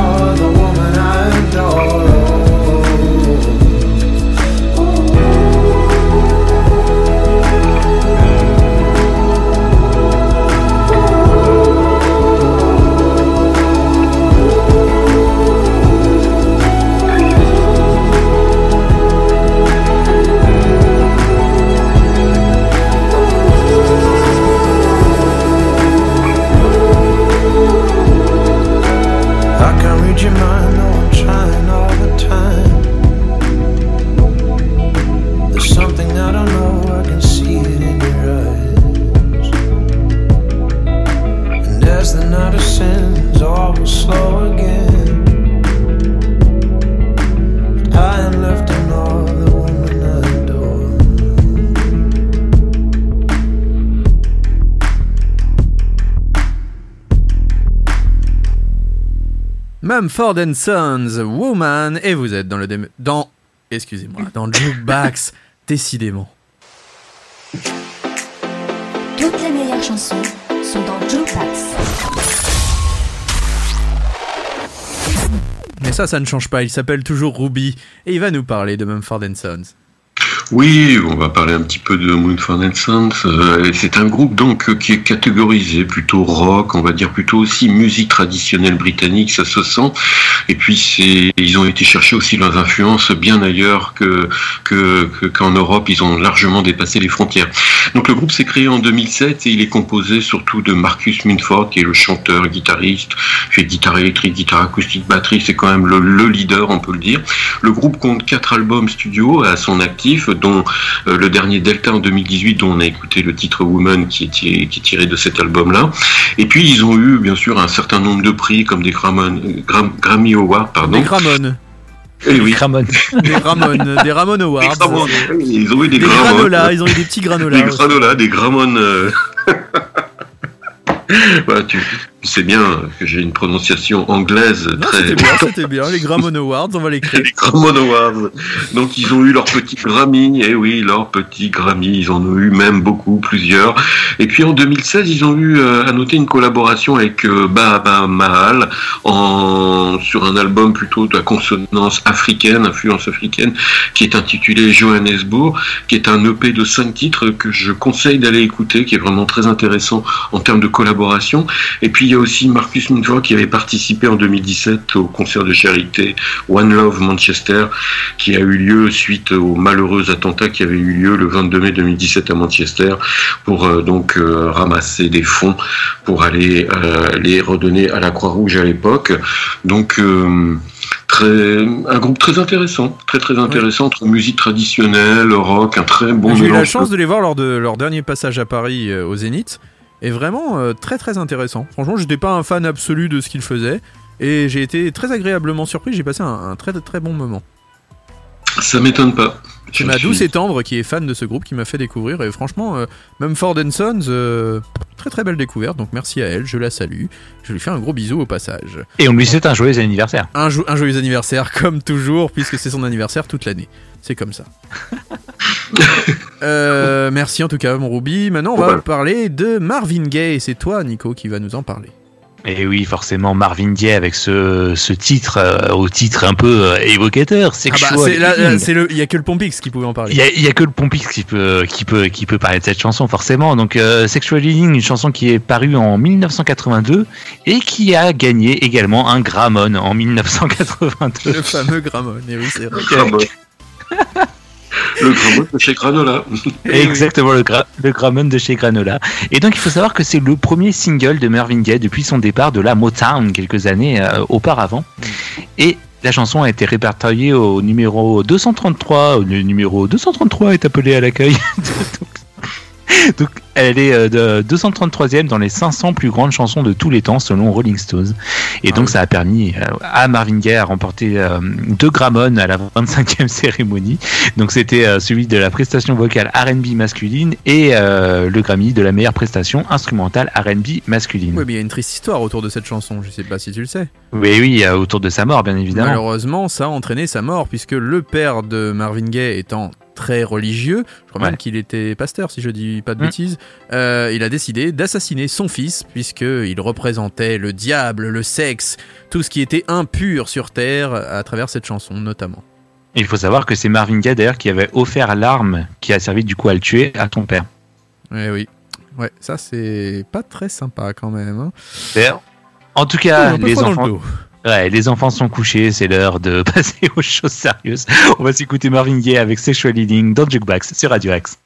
Mumford Sons, Woman, et vous êtes dans le dé- dans excusez-moi, dans Jukebox, décidément. Toutes les meilleures chansons sont dans Jukebox. Mais ça, ça ne change pas, il s'appelle toujours Ruby, et il va nous parler de Mumford Sons. Oui, on va parler un petit peu de Moonford and Sons. Euh, c'est un groupe donc euh, qui est catégorisé plutôt rock, on va dire plutôt aussi musique traditionnelle britannique, ça se sent. Et puis c'est, ils ont été chercher aussi leurs influences bien ailleurs que que que- qu'en Europe. Ils ont largement dépassé les frontières. Donc le groupe s'est créé en 2007 et il est composé surtout de Marcus Minford qui est le chanteur, guitariste, fait guitare électrique, guitare acoustique, batterie. C'est quand même le, le leader, on peut le dire. Le groupe compte quatre albums studio à son actif, dont euh, le dernier Delta en 2018, dont on a écouté le titre Woman, qui est, tiré- qui est tiré de cet album-là. Et puis ils ont eu bien sûr un certain nombre de prix, comme des Gramon- Gram- Grammy Awards, pardon. Des Gramones. Eh oui. Des Ramones, des Ramon Awards. Des ils ont eu des, Des granolas, ils ont eu des petits granolas. Des granolas, des Gramones. euh. voilà, tu, sais bien que j'ai une prononciation anglaise Non, très. c'était bien, c'était bien. Les Gramon Awards, on va l'écrire. Les Grammy Awards. Donc ils ont eu leur petit Grammy, et oui, leur petit Grammy, ils en ont eu même beaucoup, plusieurs. Et puis en 2016, ils ont eu euh, à noter une collaboration avec euh, Bahama Mahal en, sur un album plutôt de la consonance africaine, influence africaine, qui est intitulé Johannesburg, qui est un EP de cinq titres que je conseille d'aller écouter, qui est vraiment très intéressant en termes de collaboration. Et puis y a aussi Marcus Minford qui avait participé en 2017 au concert de charité One Love Manchester, qui a eu lieu suite au malheureux attentat qui avait eu lieu le 22 mai 2017 à Manchester, pour euh, donc euh, ramasser des fonds pour aller euh, les redonner à la Croix-Rouge à l'époque. Donc très, un groupe très intéressant, très très intéressant entre musique traditionnelle, rock, un très bon J'ai eu la chance de les voir lors de leur dernier passage à Paris euh, au Zénith. Et vraiment euh, très très intéressant. Franchement, j'étais pas un fan absolu de ce qu'ils faisaient. Et j'ai été très agréablement surpris. J'ai passé un, un très très bon moment. Ça m'étonne pas. C'est ma suis- douce et tendre qui est fan de ce groupe qui m'a fait découvrir. Et franchement, euh, même Ford Sons, euh, très très belle découverte. Donc merci à elle, je la salue. Je lui fais un gros bisou au passage. Et on lui souhaite un joyeux anniversaire. Un, jo- un joyeux anniversaire, comme toujours, puisque c'est son anniversaire toute l'année. C'est comme ça. Euh, merci en tout cas, mon Ruby. Maintenant, on va parler de Marvin Gaye. C'est toi, Nico, qui va nous en parler. Et oui, forcément, Marvin Gaye avec ce, ce titre, euh, au titre un peu euh, évocateur, Ah bah, c'est là, là, healing. c'est le, il y a que le Pompix qui pouvait en parler. Il y, a, il y a que le Pompix qui peut, qui peut, qui peut parler de cette chanson, forcément. Donc, euh, Sexual Healing, une chanson qui est parue en 1982 et qui a gagné également un Grammon en 1982. Le fameux Grammon. Et oui, c'est vrai. Le Grammon de chez Granola. Exactement, le, gra de chez Granola. Et donc, il faut savoir que c'est le premier single de Marvin Gaye depuis son départ de la Motown quelques années euh, auparavant. Et la chanson a été répertoriée au numéro 233. Le numéro 233 est appelé à l'accueil. donc, elle est euh, de 233e dans les 500 plus grandes chansons de tous les temps selon Rolling Stones. Et donc, ça a permis euh, à Marvin Gaye à remporter euh, deux Grammons à la 25e cérémonie. Donc, c'était euh, celui de la prestation vocale R&B masculine et euh, le Grammy de la meilleure prestation instrumentale R&B masculine. Oui, mais il y a une triste histoire autour de cette chanson. Je sais pas si tu le sais. Oui, oui, euh, autour de sa mort, bien évidemment. Malheureusement, ça a entraîné sa mort, puisque le père de Marvin Gaye étant très religieux, je crois même Ouais. qu'il était pasteur, si je dis pas de Mm. bêtises, euh, il a décidé d'assassiner son fils, puisqu'il représentait le diable, le sexe, tout ce qui était impur sur Terre, à travers cette chanson notamment. Il faut savoir que c'est Marvin Gaye d'ailleurs qui avait offert l'arme qui a servi du coup à le tuer à ton père. Ouais, oui. Ouais, ça c'est pas très sympa quand même. hein. En tout cas, les le enfants. Ouais, les enfants sont couchés, c'est l'heure de passer aux choses sérieuses. On va s'écouter Marvin Gaye avec Sexual Healing dans Jukebox sur Radio X.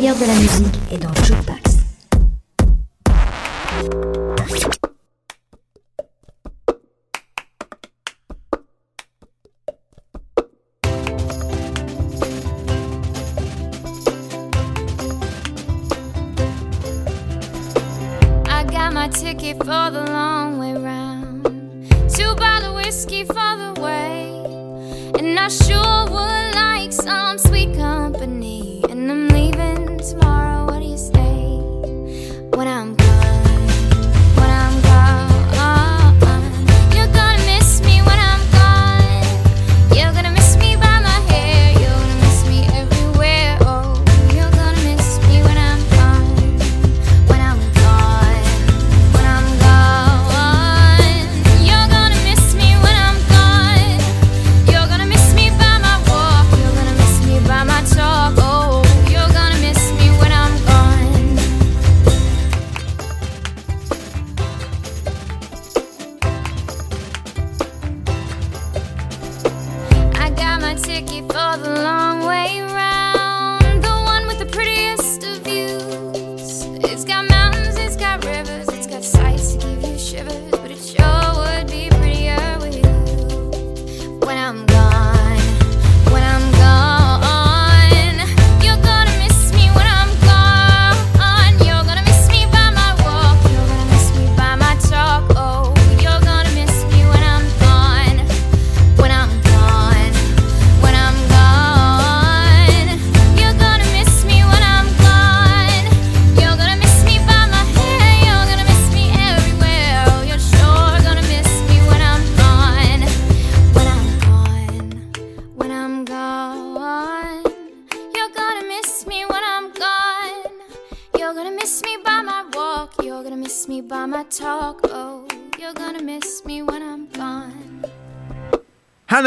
meilleur de la musique est dans Joe.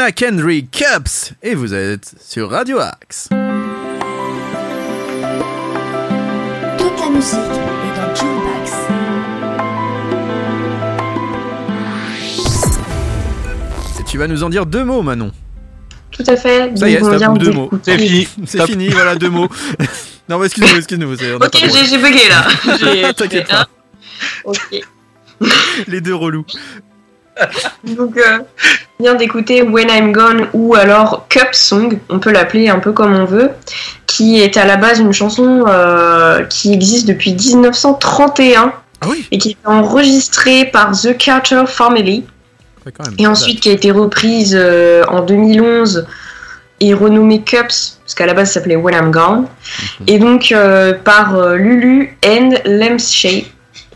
Anna Kendry Cups et vous êtes sur Radio Axe. Toute la musique est tu vas nous en dire deux mots, Manon. Tout à fait. Ça y est, c'est deux mots. C'est fini. C'est fini, voilà deux mots. non, mais excuse-nous, excuse-nous. Ok, j'ai bugué là. T'inquiète pas. Ok. Les deux relous. Donc, euh, bien d'écouter When I'm Gone ou alors Cup Song, on peut l'appeler un peu comme on veut, qui est à la base une chanson euh, qui existe depuis 1931 ah et qui est enregistrée par The Carter Family. Et ensuite qui a été reprise euh, en 2011 et renommée Cups, parce qu'à la base ça s'appelait When I'm Gone, mhm. et donc euh, par Lulu and Lamp Shade.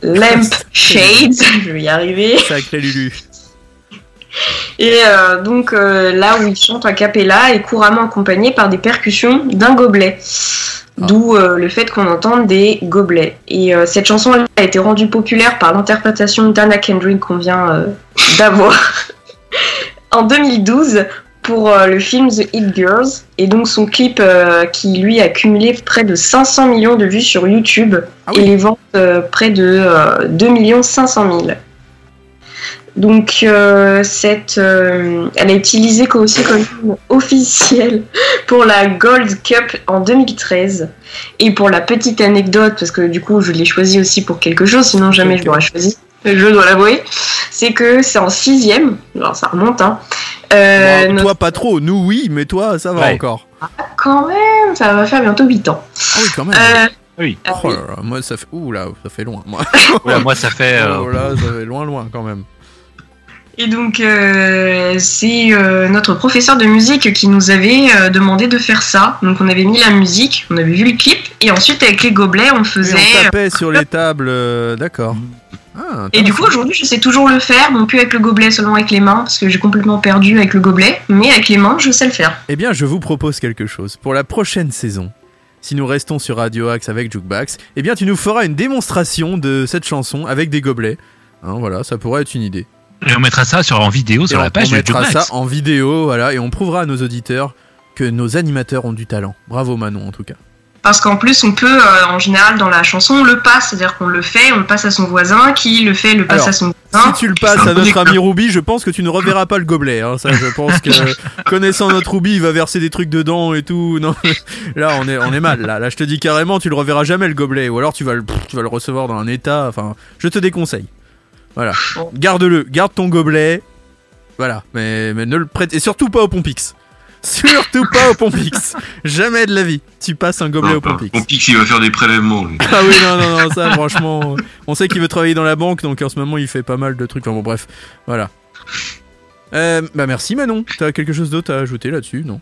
Lamp Shades, je vais y arriver. Sacré Lulu. Et euh, donc euh, là où ils chantent a cappella est couramment accompagné par des percussions d'un gobelet. D'où euh, le fait qu'on entende des gobelets. Et cette chanson elle, a été rendue populaire par l'interprétation d'Anna Kendrick qu'on vient d'avoir en 2012 pour le film The Hit Girls. Et donc son clip qui lui a cumulé près de 500 millions de vues sur YouTube et les ventes près de euh, 2 500 000. Donc euh, cette, euh, elle a utilisé aussi comme hymne officiel pour la Gold Cup en 2013. Et pour la petite anecdote, parce que du coup je l'ai choisi aussi pour quelque chose, sinon jamais je l'aurais choisi, je dois l'avouer, c'est que c'est en sixième, alors ça remonte, hein. Euh, Bon, notre- Toi, pas trop. Nous, oui, mais toi, ça va Ouais. encore. Quand même, ça va faire bientôt 8 ans. Ah oui, quand même. Euh, Oui. Oh là là, moi, ça fait. Ouh là, ça fait loin. Moi, moi, ça fait. euh, Oh là, ça fait loin, loin quand même. Et donc, euh, c'est euh, notre professeur de musique qui nous avait euh, demandé de faire ça. Donc, on avait mis la musique, on avait vu le clip, et ensuite, avec les gobelets, on Et faisait. on tapait sur les tables, euh, d'accord. Ah, Et du coup, aujourd'hui, je sais toujours le faire, non plus avec le gobelet, seulement avec les mains, parce que j'ai complètement perdu avec le gobelet, mais avec les mains, je sais le faire. Eh bien, je vous propose quelque chose. Pour la prochaine saison, si nous restons sur Radio Axe avec Jukebox, eh bien, tu nous feras une démonstration de cette chanson avec des gobelets. Hein, voilà, ça pourrait être une idée. Et on mettra ça sur, en vidéo sur Et la on- page on mettra ça en vidéo, voilà, et on prouvera à nos auditeurs que nos animateurs ont du talent. Bravo Manon, en tout cas. Parce qu'en plus, on peut, euh, en général, dans la chanson, on le passe, c'est-à-dire qu'on le fait, on le passe à son voisin, qui le fait, le passe Alors, à son Si voisin. tu le passes à notre ami Ruby, je pense que tu ne reverras pas le gobelet. Hein. Ça, je pense que connaissant notre Ruby, il va verser des trucs dedans et tout. Non, là, on est, on est mal. Là, là, je te dis carrément, tu le reverras jamais le gobelet, ou alors tu vas le, pff, tu vas le recevoir dans un état. Enfin, je te déconseille. Voilà, garde-le, garde ton gobelet. Voilà, mais, mais ne le prête et surtout pas au Pompix. Surtout pas au Pompix. Jamais de la vie. Tu passes un gobelet au Pompix. Mon pix, il va faire des prélèvements. lui. Ah oui, non, non, non, ça, franchement. On sait qu'il veut travailler dans la banque, donc en ce moment, il fait pas mal de trucs. Enfin bon, bref, voilà. Euh, bah merci Manon. T'as quelque chose d'autre à ajouter là-dessus, non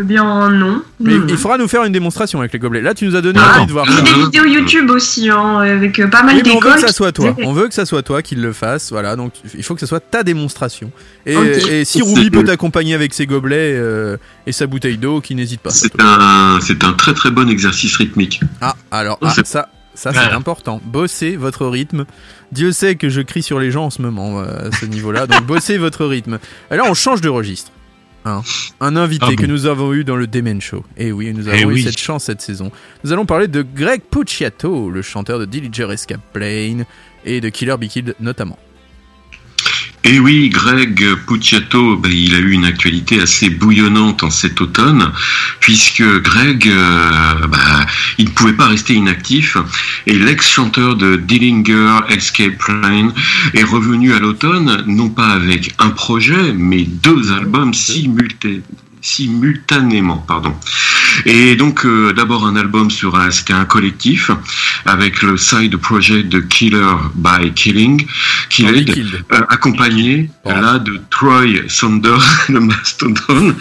Eh bien, non. Mais Hmm. il faudra nous faire une démonstration avec les gobelets. Là, tu nous as donné Ah, envie de voir il y a des vidéos YouTube aussi, hein, avec euh, pas mal Oui, mais on veut d'écoles. que ça soit toi. On veut que ça soit toi qui le fasse. Voilà, donc il faut que ça soit ta démonstration. Et, si Ruby peut t'accompagner avec ses gobelets euh, et sa bouteille d'eau, qui n'hésite pas. C'est un, c'est un très très bon exercice rythmique. Ah, alors, ah, ça, ça c'est Ouais. important. Bossez votre rythme. Dieu sait que je crie sur les gens en ce moment euh, à ce niveau-là. Donc, bossez votre rythme. Et là, on change de registre. Hein. Un invité Ah bon que nous avons eu dans le Demen Show. Et oui, nous Eh avons eu oui. cette chance cette saison. Nous allons parler de Greg Puciato, le chanteur de Dillinger Escape Plane et de Killer Be Killed notamment. Et oui, Greg Puciato, ben, il a eu une actualité assez bouillonnante en cet automne, puisque Greg, euh, bah, il ne pouvait pas rester inactif, et l'ex-chanteur de Dillinger Escape Plane est revenu à l'automne, non pas avec un projet, mais deux albums simultanés simultanément pardon et donc euh, d'abord un album sur un c'était un collectif avec le side project de Killer by Killing Killed, Killed. euh, accompagné là de Troy Sander le Mastodon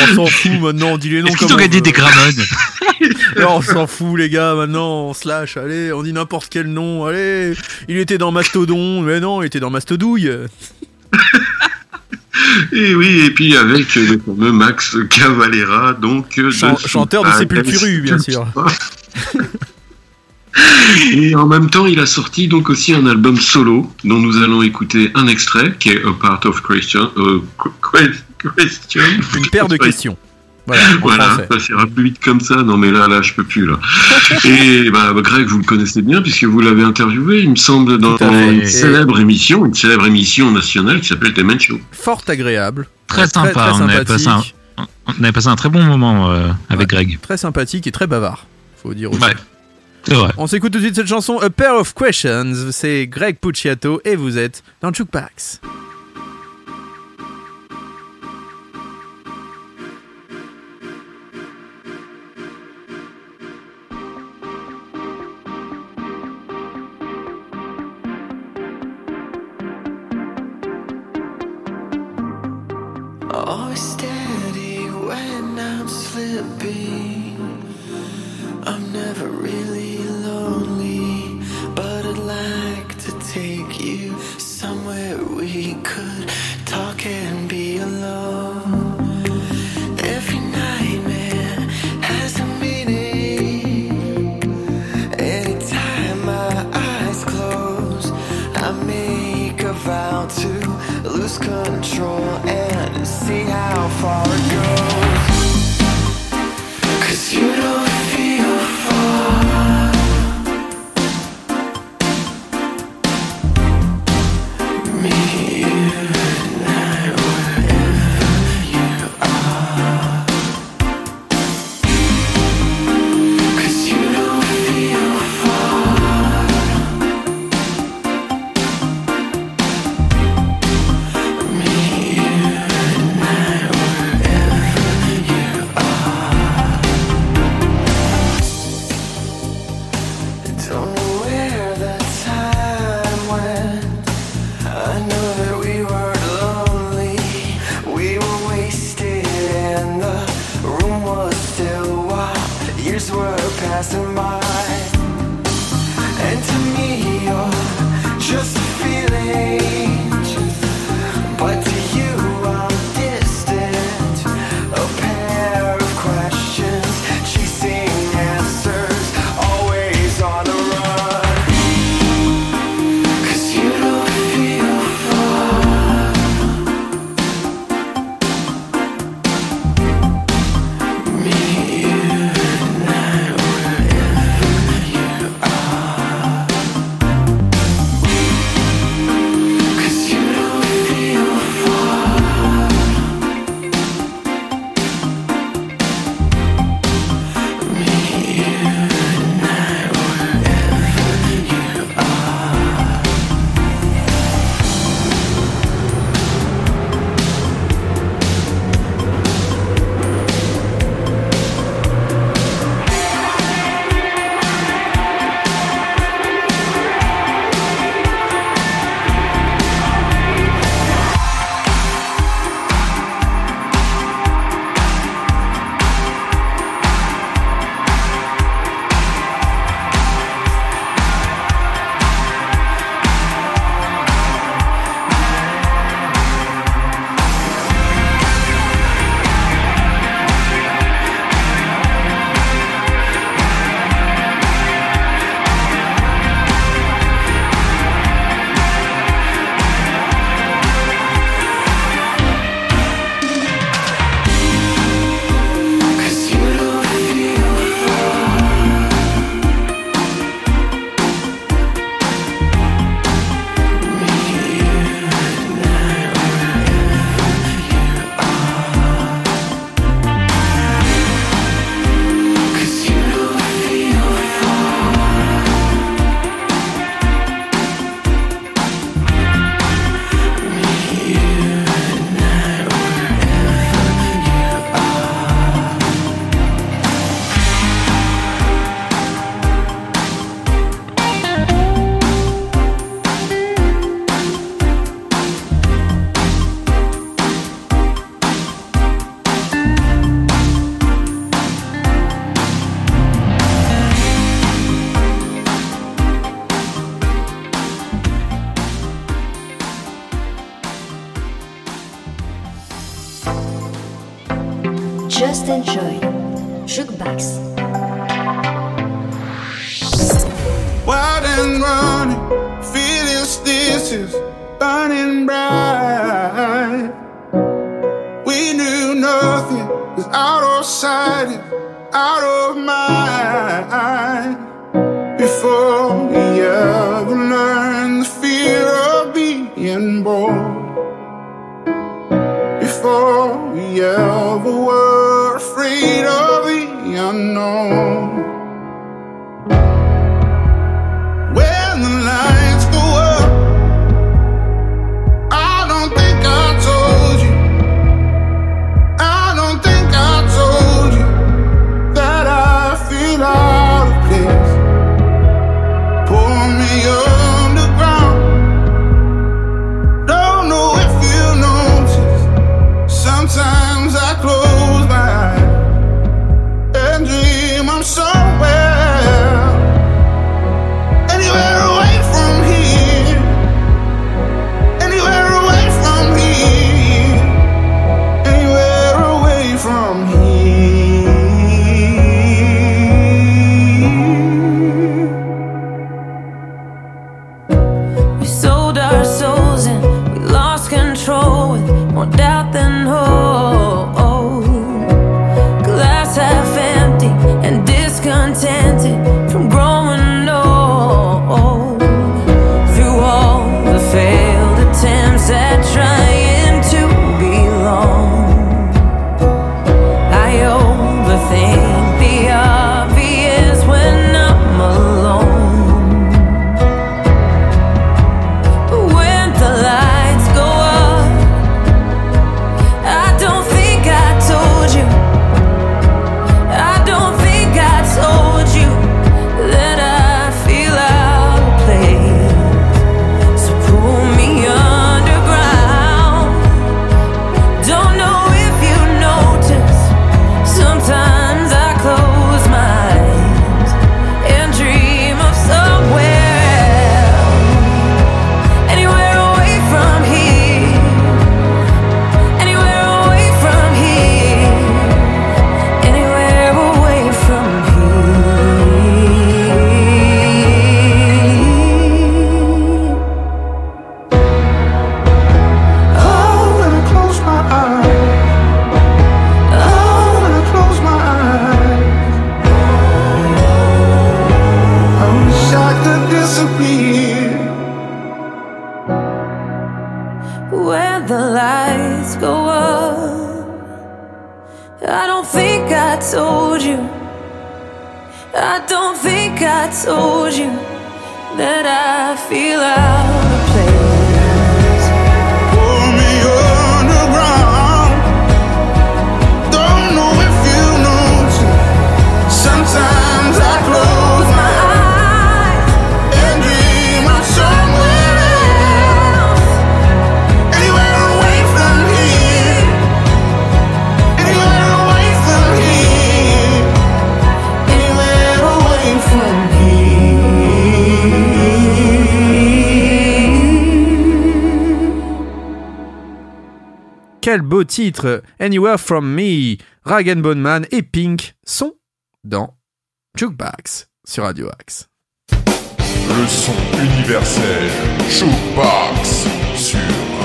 On s'en fout maintenant, dis les noms Est-ce comme qu'ils ont on gagné veut. des Gramones Non, on s'en fout les gars, maintenant on slash, allez, on dit n'importe quel nom, allez, il était dans Mastodon, mais non, il était dans Mastodouille. Et oui et puis avec le fameux Max Cavalera donc euh, de chanteur de Sépulturu, bien sûr. Et en même temps, il a sorti donc aussi un album solo dont nous allons écouter un extrait qui est A Part of Christian. euh. Une paire de questions. Voilà, Voilà, ça ira plus vite comme ça. Non mais là, là, je peux plus là. Et bah, Greg, vous le connaissez bien puisque vous l'avez interviewé, il me semble, dans une Et- célèbre émission, une célèbre émission nationale qui s'appelle The Man Show. Fort agréable. Très sympa. on, avait passé un, on avait passé un très bon moment euh, avec Greg. Très sympathique et très bavard, faut dire aussi. Ouais. C'est vrai. On s'écoute tout de suite cette chanson A Pair of Questions, c'est Greg Puciato et vous êtes dans Jukebox. to lose control and see how far it goes. freedom. Quel beau titre Anywhere From Me Rag Bone Man et Pink sont dans Jukebox sur Radio Axe. Le son universel Shootbox sur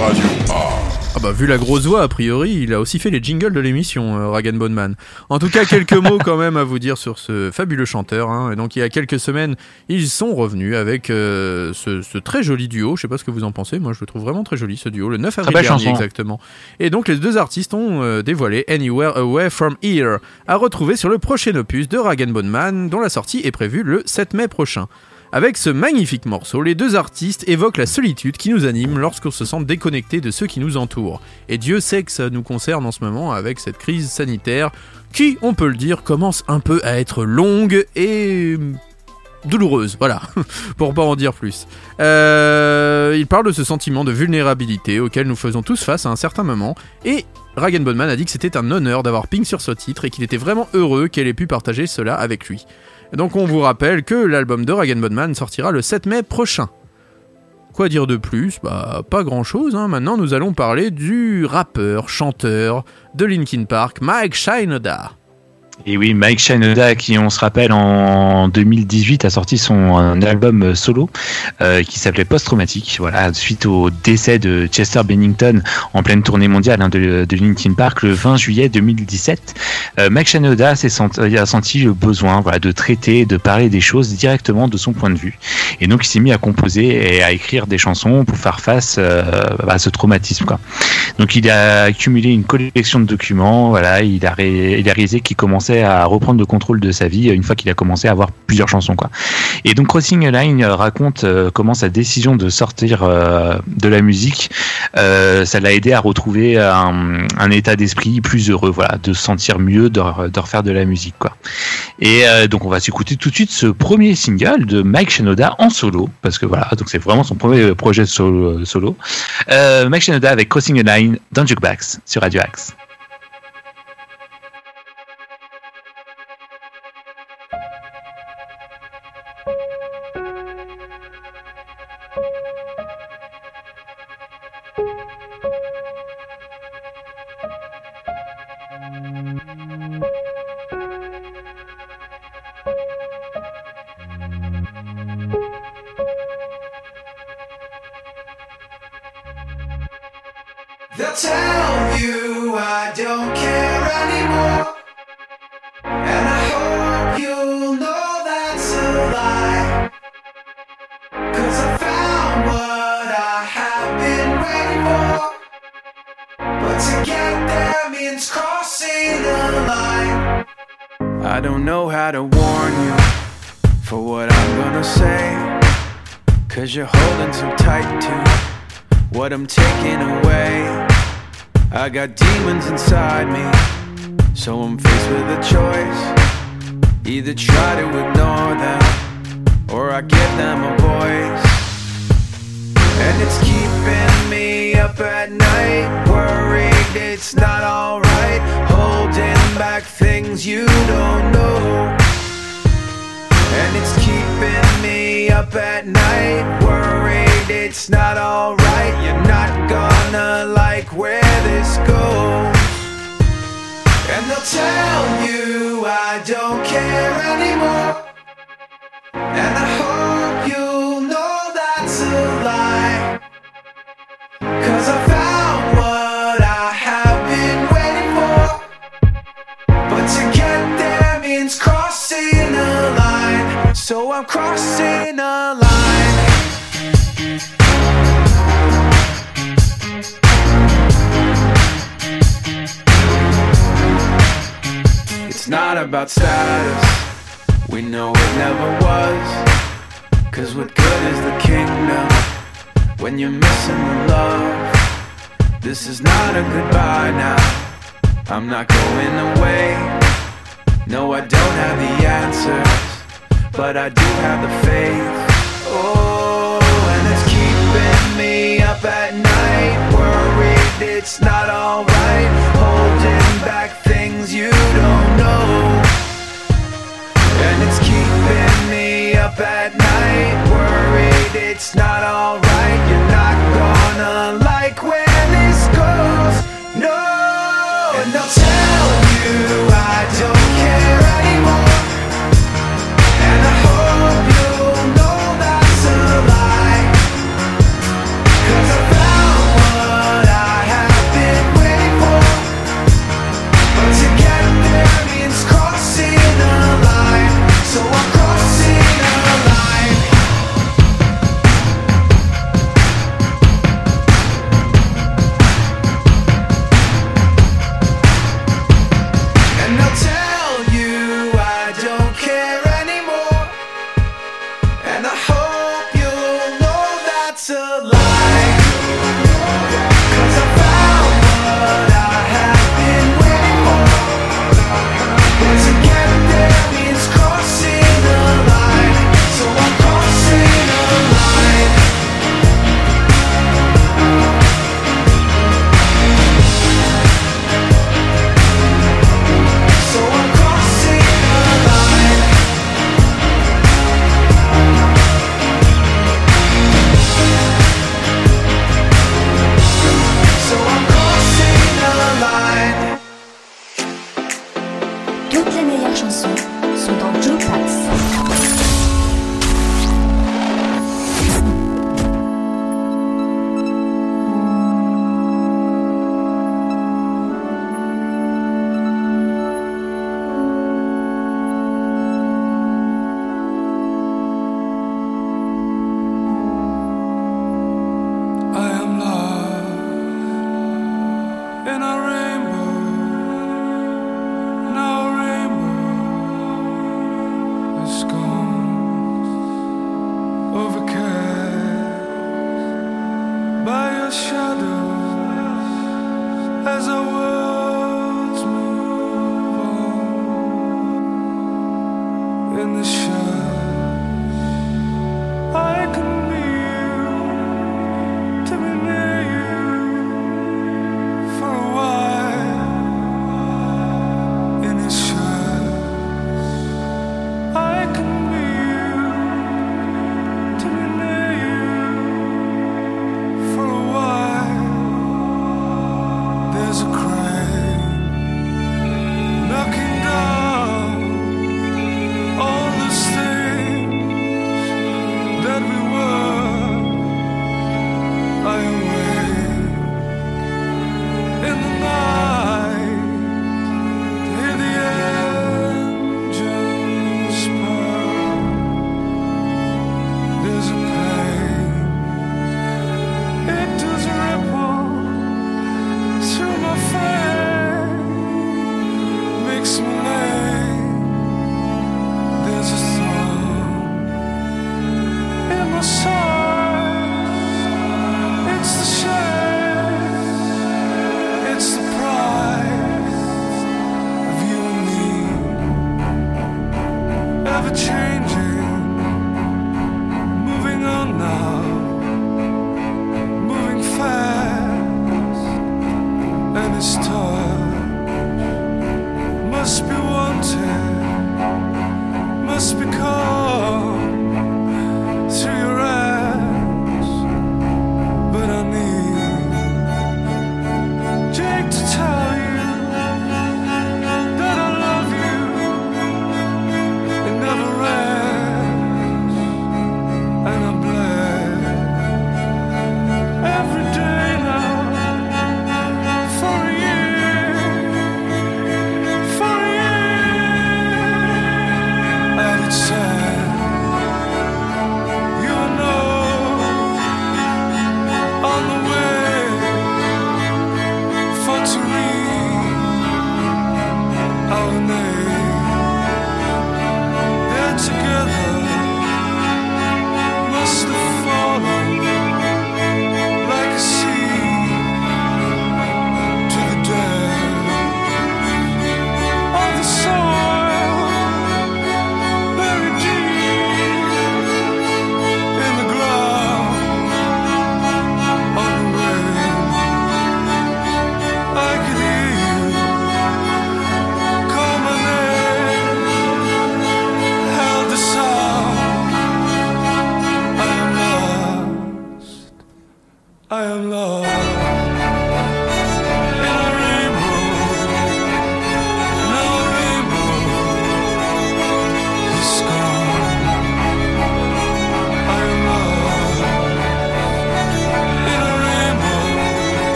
Radio A. Ah bah vu la grosse voix, a priori, il a aussi fait les jingles de l'émission, euh, Rag Bone Man. En tout cas, quelques mots quand même à vous dire sur ce fabuleux chanteur. hein. Et donc il y a quelques semaines, ils sont revenus avec euh, ce, ce très joli duo. Je sais pas ce que vous en pensez, moi je le trouve vraiment très joli ce duo, le 9 avril dernier chanson. exactement. Et donc les deux artistes ont euh, dévoilé Anywhere Away From Here, à retrouver sur le prochain opus de Rag Bone Man, dont la sortie est prévue le 7 mai prochain. Avec ce magnifique morceau, les deux artistes évoquent la solitude qui nous anime lorsqu'on se sent déconnecté de ceux qui nous entourent. Et Dieu sait que ça nous concerne en ce moment avec cette crise sanitaire qui, on peut le dire, commence un peu à être longue et douloureuse, voilà, pour pas en dire plus. Euh, il parle de ce sentiment de vulnérabilité auquel nous faisons tous face à un certain moment, et Rag Bonman a dit que c'était un honneur d'avoir Pink sur ce titre et qu'il était vraiment heureux qu'elle ait pu partager cela avec lui. Donc on vous rappelle que l'album de Rag Bonman sortira le 7 mai prochain. Quoi dire de plus? Bah pas grand chose, hein. maintenant nous allons parler du rappeur, chanteur de Linkin Park, Mike Shinoda. Et oui, Mike Shinoda, qui on se rappelle en 2018 a sorti son album solo euh, qui s'appelait Post Traumatique. Voilà, suite au décès de Chester Bennington en pleine tournée mondiale hein, de, de Linkin Park le 20 juillet 2017, euh, Mike Shinoda senti, il a senti le besoin voilà de traiter, de parler des choses directement de son point de vue. Et donc il s'est mis à composer et à écrire des chansons pour faire face euh, à ce traumatisme. Quoi. Donc il a accumulé une collection de documents. Voilà, il a réalisé qu'il commençait à reprendre le contrôle de sa vie une fois qu'il a commencé à avoir plusieurs chansons. Quoi. Et donc Crossing a Line euh, raconte euh, comment sa décision de sortir euh, de la musique, ça l'a aidé à retrouver un, état d'esprit plus heureux, voilà, de se sentir mieux, de, re- de refaire de la musique. Quoi. Et donc on va s'écouter tout de suite ce premier single de Mike Shinoda en solo, parce que voilà, donc c'est vraiment son premier projet solo. Mike Shinoda avec Crossing a Line dans Jukebox sur Radio Axe. not about status. We know it never was. Cause what good is the kingdom when you're missing the love? This is not a goodbye now. I'm not going away. No, I don't have the answers, but I do have the faith. Oh, and it's keeping me up at night, worried it's not alright, holding back things you up at night worried it's not alright. You're not gonna like where this goes. No, and they'll tell you I don't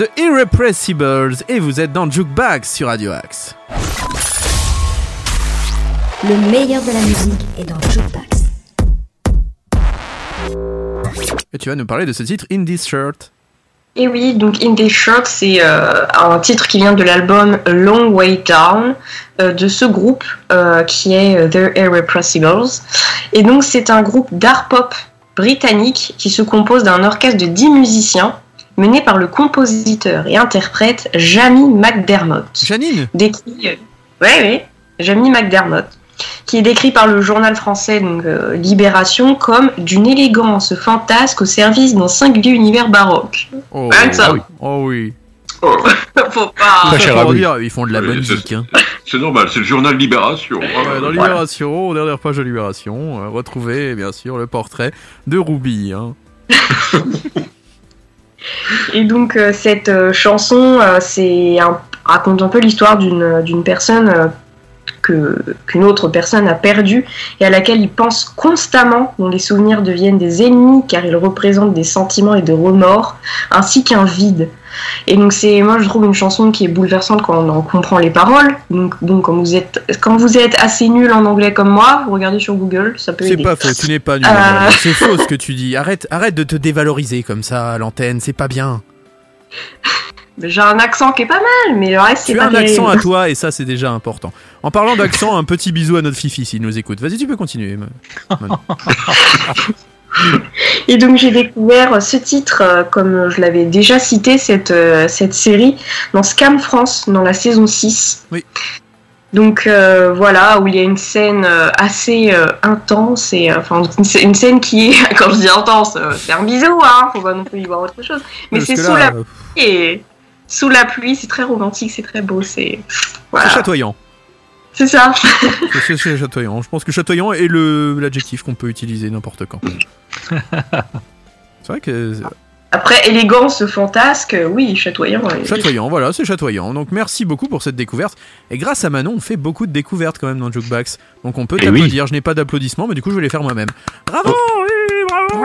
The Irrepressibles et vous êtes dans Jukebox sur Radio Axe. Le meilleur de la musique est dans Jukebox. Et tu vas nous parler de ce titre In This Shirt. Et oui, donc In This Shirt, c'est euh, un titre qui vient de l'album A Long Way Down euh, de ce groupe euh, qui est The Irrepressibles. Et donc c'est un groupe d'art pop britannique qui se compose d'un orchestre de 10 musiciens mené par le compositeur et interprète Jamie McDermott. Janine Décrit, euh, ouais, ouais, Jamie McDermott, qui est décrit par le journal français donc, euh, Libération comme d'une élégance fantasque au service d'un singulier univers baroque. Oh, Rien que ça. oui. Oh oui. Faut pas. Ça, pour dire, ils font de la bonne c'est- geek. Hein. C'est normal, c'est le journal Libération. Ouais, dans Libération, dernière page de Libération, euh, retrouvez bien sûr le portrait de Ruby. Hein. Et donc euh, cette euh, chanson, euh, c'est raconte un peu l'histoire d'une personne qu'une autre personne a perdue et à laquelle il pense constamment, dont les souvenirs deviennent des ennemis car ils représentent des sentiments et des remords, ainsi qu'un vide. Et donc c'est moi je trouve une chanson qui est bouleversante quand on en comprend les paroles. Donc bon quand vous êtes quand vous êtes assez nul en anglais comme moi, vous regardez sur Google, ça peut C'est pas faux, tu n'es pas nul. Euh. C'est faux ce que tu dis. Arrête, arrête de te dévaloriser comme ça à l'antenne, c'est pas bien. J'ai un accent qui est pas mal, mais le reste c'est Tu pas as un accent à toi et ça c'est déjà important. En parlant d'accent, un petit bisou à notre Fifi s'il nous écoute. Vas-y, tu peux continuer. Et donc j'ai découvert ce titre, euh, comme je l'avais déjà cité, cette, euh, cette série, dans Scam France, dans la saison 6. Oui. Donc euh, voilà, où il y a une scène assez euh, intense, et enfin une scè- une scène qui est, quand je dis intense, c'est un bisou, hein, faut pas non plus y voir autre chose. Mais c'est sous la pluie, et sous la pluie, c'est très romantique, c'est très beau, c'est... Voilà. C'est chatoyant. C'est ça. C'est- C'est chatoyant. Je pense que chatoyant est le l'adjectif qu'on peut utiliser n'importe quand. C'est vrai que Après, élégance, fantasque, oui, chatoyant. et- chatoyant, voilà, c'est chatoyant. Donc merci beaucoup pour cette découverte. Et grâce à Manon, on fait beaucoup de découvertes quand même dans Jukebox. Donc on peut Eh t'applaudir. Je n'ai pas d'applaudissements, mais du coup je vais les faire moi-même. Bravo, oui, bravo,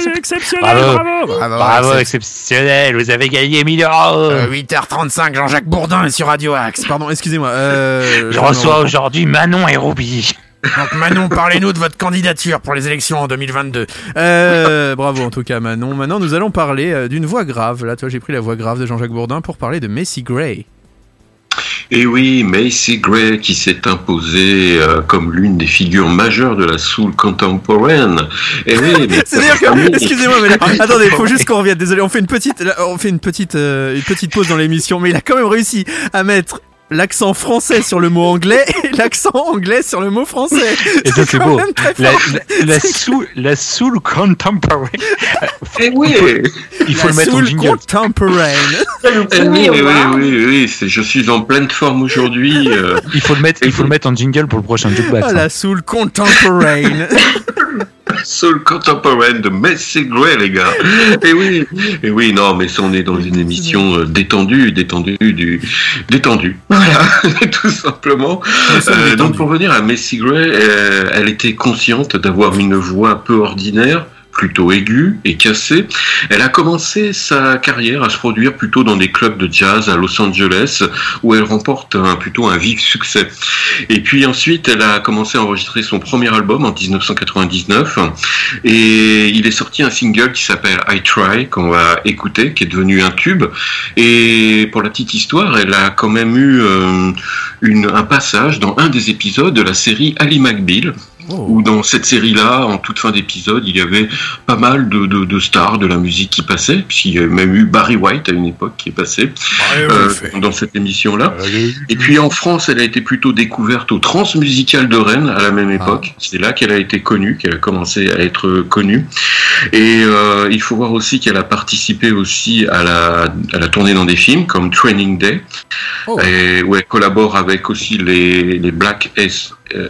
c'est exceptionnel, Bravo. bravo, bravo, Bravo, exceptionnel, vous avez gagné 1000 euros. Euh, 8h35, Jean-Jacques Bourdin est sur Radio Axe. Pardon, excusez-moi. Euh, Je reçois aujourd'hui Manon et Ruby. Donc Manon, parlez-nous de votre candidature pour les élections en 2022. Euh, bravo en tout cas Manon. Maintenant nous allons parler euh, d'une voix grave. Là toi j'ai pris la voix grave de Jean-Jacques Bourdin pour parler de Messi Gray. Et oui, Macy Gray qui s'est imposée euh, comme l'une des figures majeures de la soul contemporaine. Et oui, mais C'est-à-dire que, excusez-moi, mais là, attendez, il faut juste qu'on revienne. Désolé, on fait une petite, là, on fait une petite, euh, une petite pause dans l'émission, mais il a quand même réussi à mettre l'accent français sur le mot anglais et l'accent anglais sur le mot français. Et ça, c'est beau. La, fort. la, la soul, la soul contemporary. Et oui, Il faut La le mettre en soul jingle. contemporaine. Eh oui, oui, oui, oui, je suis en pleine forme aujourd'hui. euh, Il faut le mettre, il faut le mettre en jingle pour le prochain jukebox. Ah, hein. la soul contemporaine. Soul Contemporaine de Messi Gray, les gars. Et oui, et oui, non, mais on est dans une émission euh, détendue, détendue, du, détendue. Voilà, tout simplement. Euh, donc, pour revenir à Messi Gray, euh, elle était consciente d'avoir une voix peu ordinaire plutôt aiguë et cassée. Elle a commencé sa carrière à se produire plutôt dans des clubs de jazz à Los Angeles, où elle remporte un, plutôt un vif succès. Et puis ensuite, elle a commencé à enregistrer son premier album en 1999, et il est sorti un single qui s'appelle I Try, qu'on va écouter, qui est devenu un tube. Et pour la petite histoire, elle a quand même eu euh, un passage dans un des épisodes de la série Ali McBeal, où dans cette série-là, en toute fin d'épisode, il y avait pas mal de, de, de stars de la musique qui passaient, puisqu'il y a même eu Barry White à une époque qui est passé euh, dans cette émission-là. Et puis en France, elle a été plutôt découverte au Transmusical de Rennes à la même époque. C'est là qu'elle a été connue, qu'elle a commencé à être connue. Et euh, il faut voir aussi qu'elle a participé aussi à la, à la tournée dans des films comme Training Day, et où elle collabore avec aussi les, les Black euh,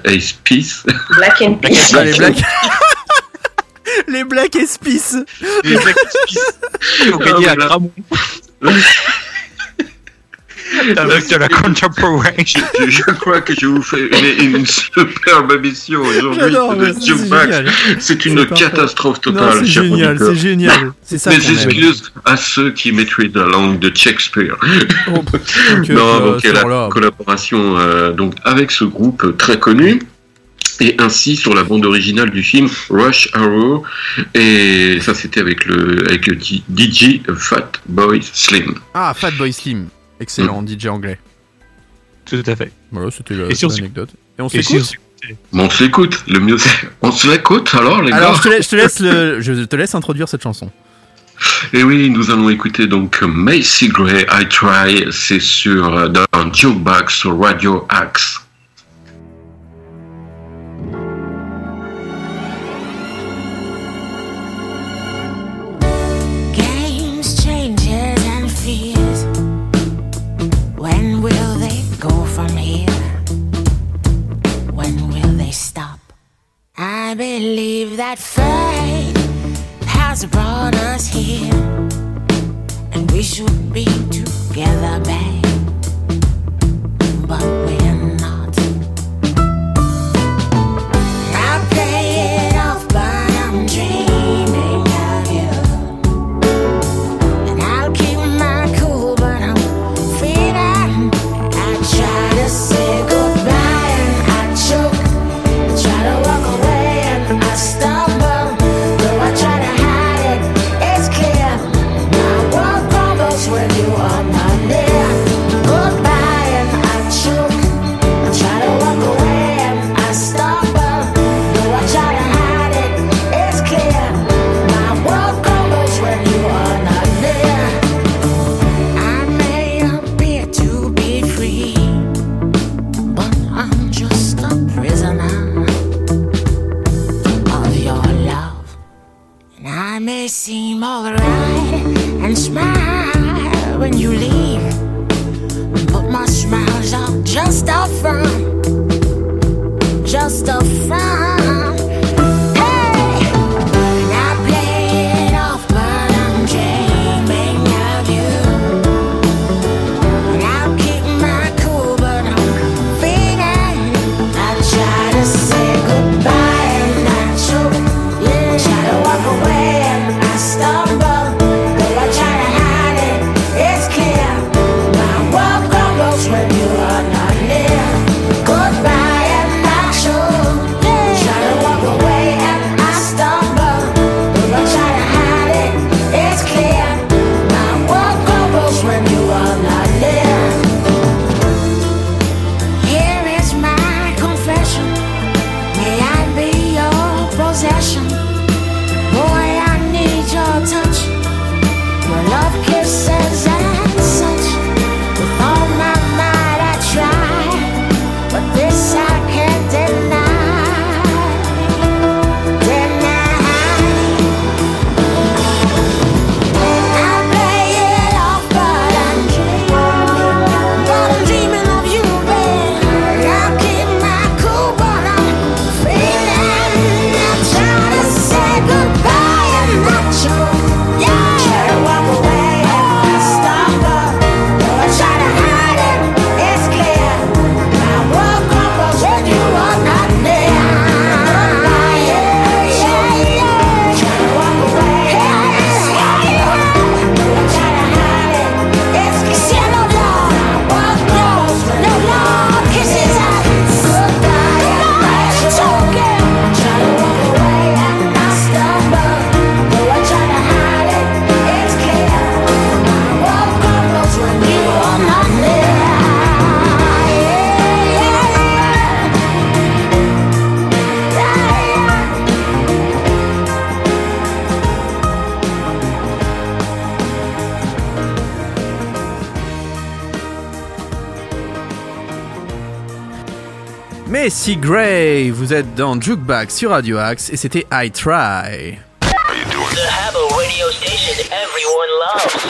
Ace Peace. Black and Peace. Ah, les Black. les Black Espices. Les Black Espices. Ils ont gagné Ah, à Gramont. Avec de la contemporary. Je, je- je crois que je vous fais une, une superbe émission aujourd'hui c'est une catastrophe totale. c'est génial, c'est génial. C'est ça Mes excuses à ceux qui maîtrisent la langue de Shakespeare. Ok, non, euh, donc la collaboration euh, donc avec ce groupe très connu. Et ainsi sur la bande originale du film Rush Hour, et ça c'était avec le avec le DJ Fat Boy Slim. Ah, Fatboy Slim. Excellent, Mm. DJ anglais. Tout à fait. Voilà, c'était la- Et si on l'anecdote. Et on s'écoute on se l'écoute, le mieux c'est on se l'écoute alors les Alors, gars. je te, laisse, je, te laisse le- je te laisse introduire cette chanson. Et oui, nous allons écouter donc Macy Gray, I Try, c'est sur euh, dans Jukebox sur Radio Axe. That fate has brought us here, and we should be together, babe. But we're fun, just a fun. Messi Gray, vous êtes dans Jukebox sur Radio Axe et c'était I Try.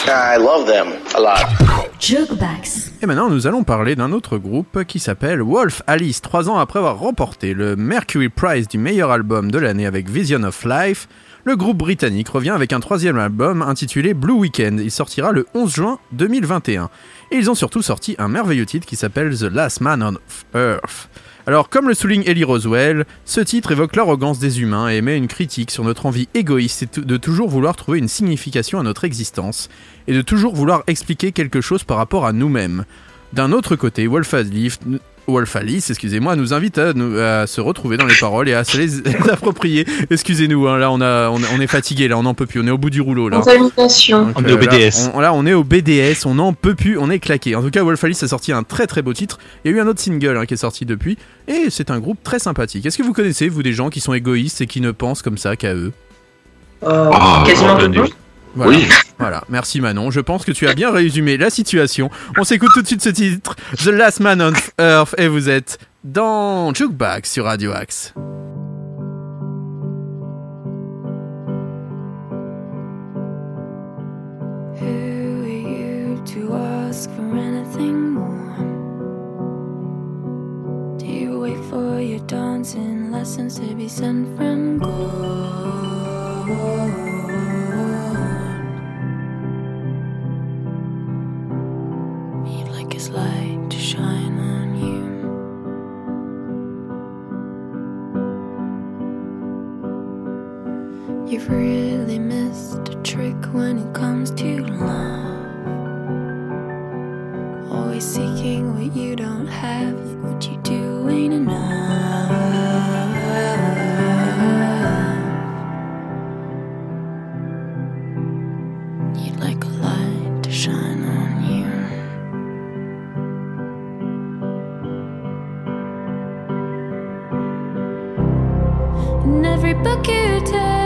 I love them a lot. Jukebox. Et maintenant, nous allons parler d'un autre groupe qui s'appelle Wolf Alice. Trois ans après avoir remporté le Mercury Prize du meilleur album de l'année avec Vision of Life, le groupe britannique revient avec un troisième album intitulé Blue Weekend. Il sortira le 11 juin 2021. Et ils ont surtout sorti un merveilleux titre qui s'appelle The Last Man on Earth. Alors, comme le souligne Ellie Roswell, ce titre évoque l'arrogance des humains et émet une critique sur notre envie égoïste de toujours vouloir trouver une signification à notre existence et de toujours vouloir expliquer quelque chose par rapport à nous-mêmes. D'un autre côté, Wolf Alice, Wolf Alice, excusez-moi, nous invite à, nous- à se retrouver dans les paroles et à se les approprier. Excusez-nous, hein, là on, a, on, on est fatigué, là on n'en peut plus, on est au bout du rouleau là. Contamination. On est au là, BDS. on- là, on est au BDS, on n'en peut plus, on est claqué. En tout cas, Wolf Alice a sorti un très très beau titre. Il y a eu un autre single hein, qui est sorti depuis, et c'est un groupe très sympathique. Est-ce que vous connaissez, vous, des gens qui sont égoïstes et qui ne pensent comme ça qu'à eux? Euh, Ah, quasiment tout le monde. Voilà. Oui. Voilà, merci Manon. Je pense que tu as bien résumé la situation. On s'écoute tout de suite ce titre, The Last Man on Earth, et vous êtes dans Jukebox sur Radio Axe. Who are you to ask for anything more? Do you wait for your dancing lessons to be sent from God? His light to shine on you. You've really missed a trick when it comes to love. Always seeking what you don't have, what you do ain't enough. In every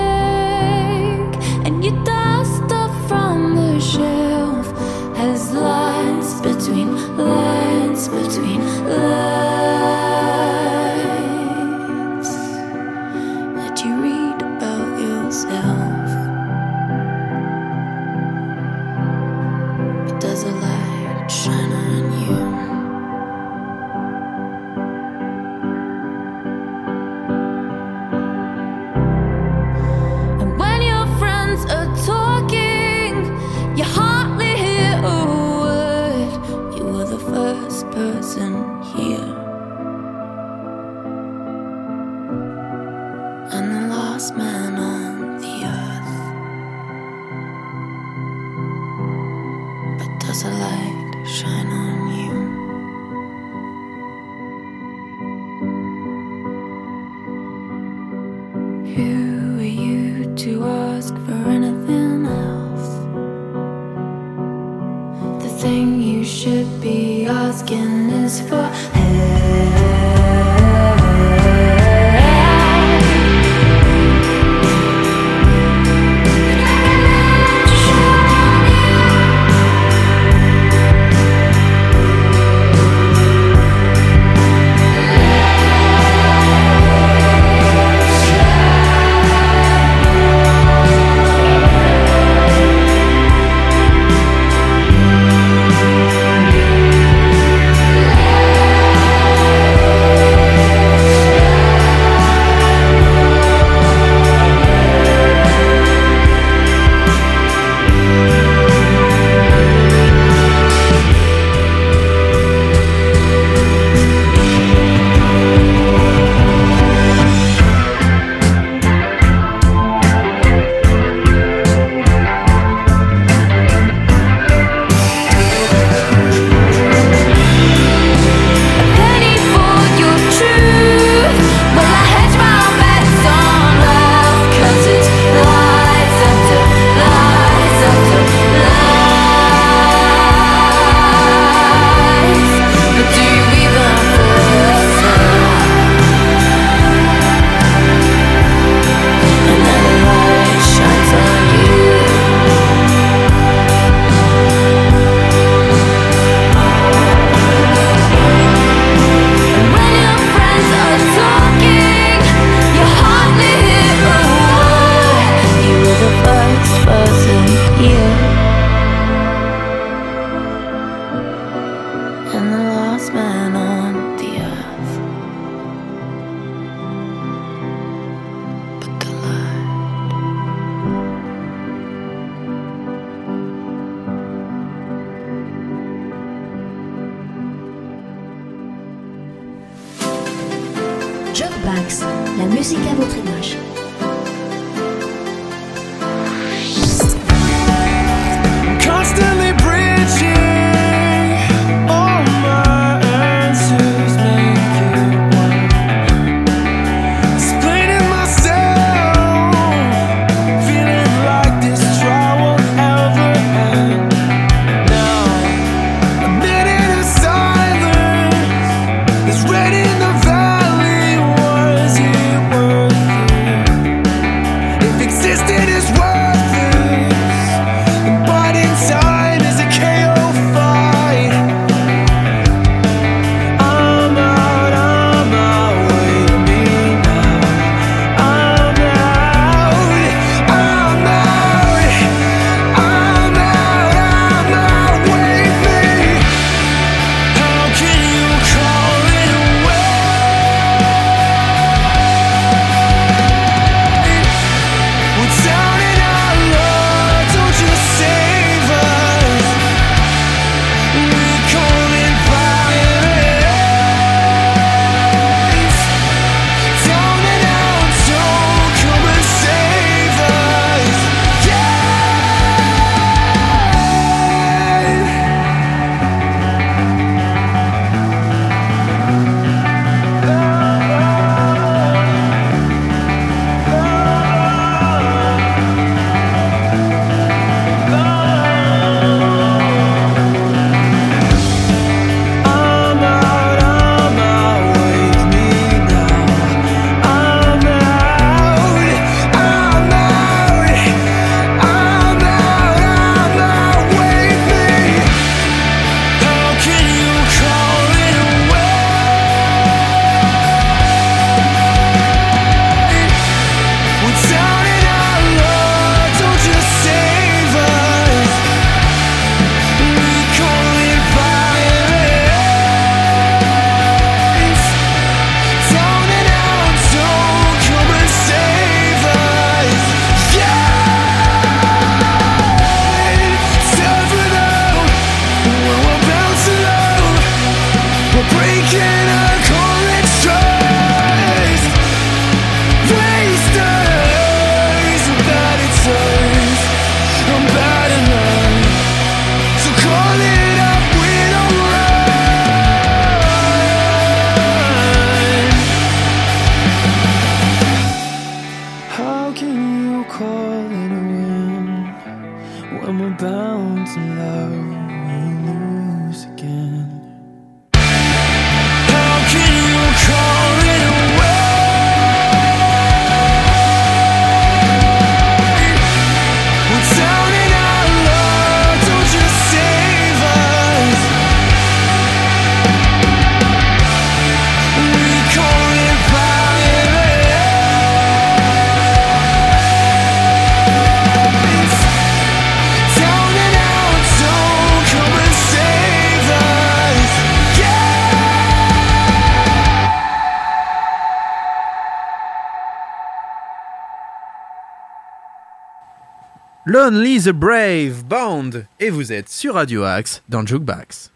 Lonely the Brave Band et vous êtes sur Radio Axe dans Jukebox.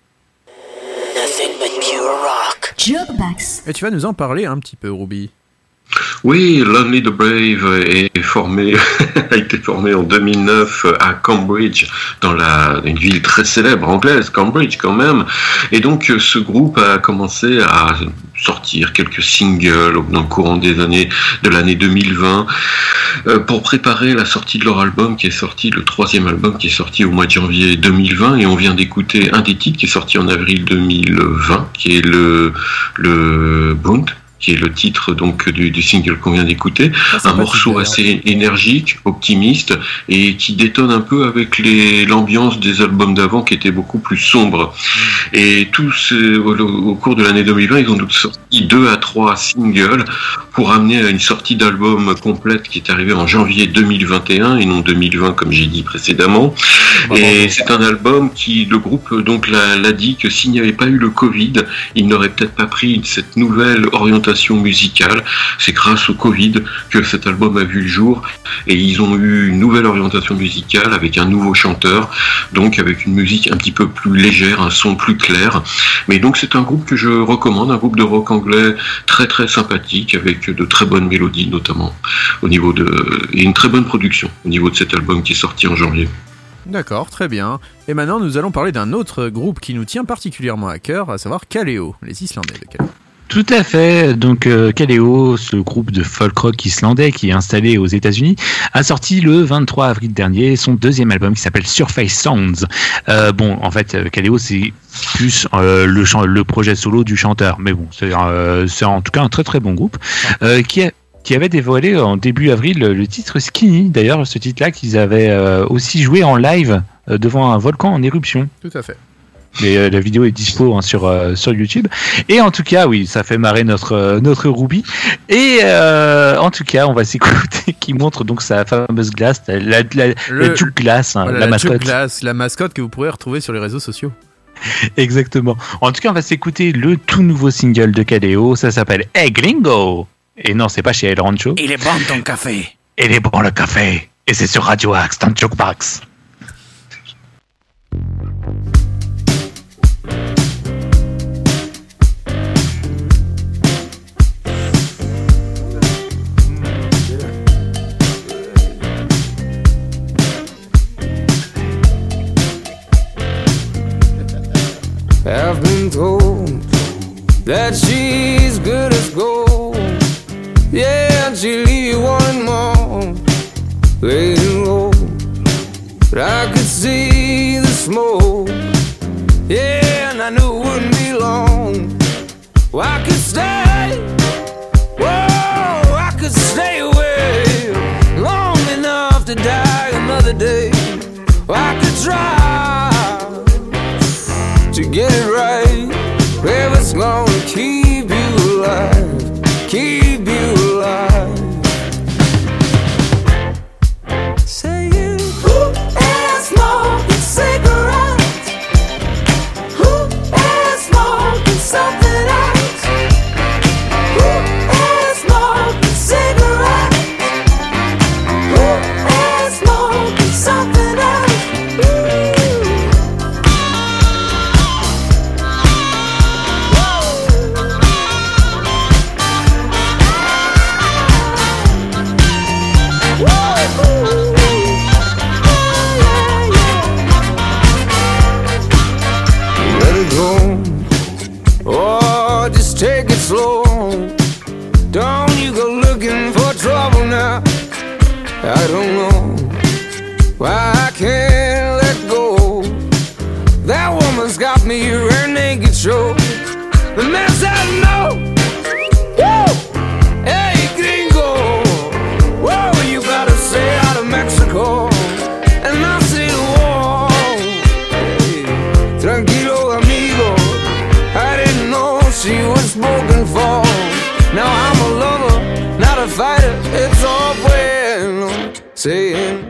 Nothing but pure rock. Jukebox. Et tu vas nous en parler un petit peu, Ruby. Oui, Lonely the Brave est formé, a été formé en 2009 à Cambridge, dans la, une ville très célèbre anglaise, Cambridge quand même. Et donc euh, ce groupe a commencé à sortir quelques singles dans le courant des années de l'année 2020 euh, pour préparer la sortie de leur album qui est sorti, le troisième album qui est sorti au mois de janvier 2020 et on vient d'écouter un des titres qui est sorti en avril 2020 qui est le, le qui est le titre donc du, du single qu'on vient d'écouter, un morceau assez énergique, optimiste et qui détonne un peu avec les l'ambiance des albums d'avant qui étaient beaucoup plus sombres. Et tous au, au cours de l'année 2020, ils ont donc sorti deux à trois singles pour amener à une sortie d'album complète qui est arrivée en janvier 2021 et non 2020 comme j'ai dit précédemment. Et c'est un album qui, le groupe donc l'a dit que s'il n'y avait pas eu le Covid, il n'aurait peut-être pas pris cette nouvelle orientation musicale. C'est grâce au Covid que cet album a vu le jour et ils ont eu une nouvelle orientation musicale avec un nouveau chanteur, donc avec une musique un petit peu plus légère, un son plus clair. Mais donc c'est un groupe que je recommande, un groupe de rock anglais très très sympathique avec de très bonnes mélodies notamment et une très bonne production au niveau de cet album qui est sorti en janvier. D'accord, très bien. Et maintenant, nous allons parler d'un autre groupe qui nous tient particulièrement à cœur, à savoir Kaleo, les Islandais de Kaleo. Tout à fait. Donc euh, Kaleo, ce groupe de folk rock islandais qui est installé aux États-Unis, a sorti le 23 avril dernier son deuxième album qui s'appelle Surface Sounds. Euh, bon, en fait, euh, Kaleo c'est plus euh, le, le projet solo du chanteur, mais bon, c'est en tout cas un très très bon groupe qui a qui avait dévoilé en début avril le, titre Skinny. D'ailleurs, ce titre-là qu'ils avaient euh, aussi joué en live euh, devant un volcan en éruption. Tout à fait. Mais euh, la vidéo est dispo hein, sur sur YouTube. Et en tout cas, oui, ça fait marrer notre notre Ruby. Et en tout cas, on va s'écouter qui montre donc sa fameuse glace, la la, la, Le- hein, Voilà, la la mascotte. Glass, la mascotte que vous pourrez retrouver sur les réseaux sociaux. Exactement. En tout cas, on va s'écouter le tout nouveau single de Kaleo. Ça s'appelle Hey Gringo. Et non, c'est pas chez El Rancho. Il est bon ton café. Il est bon le café. Et c'est sur Radio Axe dans Jukebox. I've been told that she's good as gold. Yeah, she'll leave you wanting more. Laying low, but I could see the smoke. Yeah, and I knew it wouldn't be long. Well, I could stay. Whoa, I could stay away long enough to die another day. Well, I could try to get it right. Well, it's gonna keep you alive, keep something why I can't let go. That woman's got me her naked show. The mess I know. Woo! Hey, gringo. Whoa, you better stay out of Mexico. And I say war. Hey, tranquilo, amigo. I didn't know she was spoken for. Now I'm a lover, not a fighter. It's all bueno. Saying,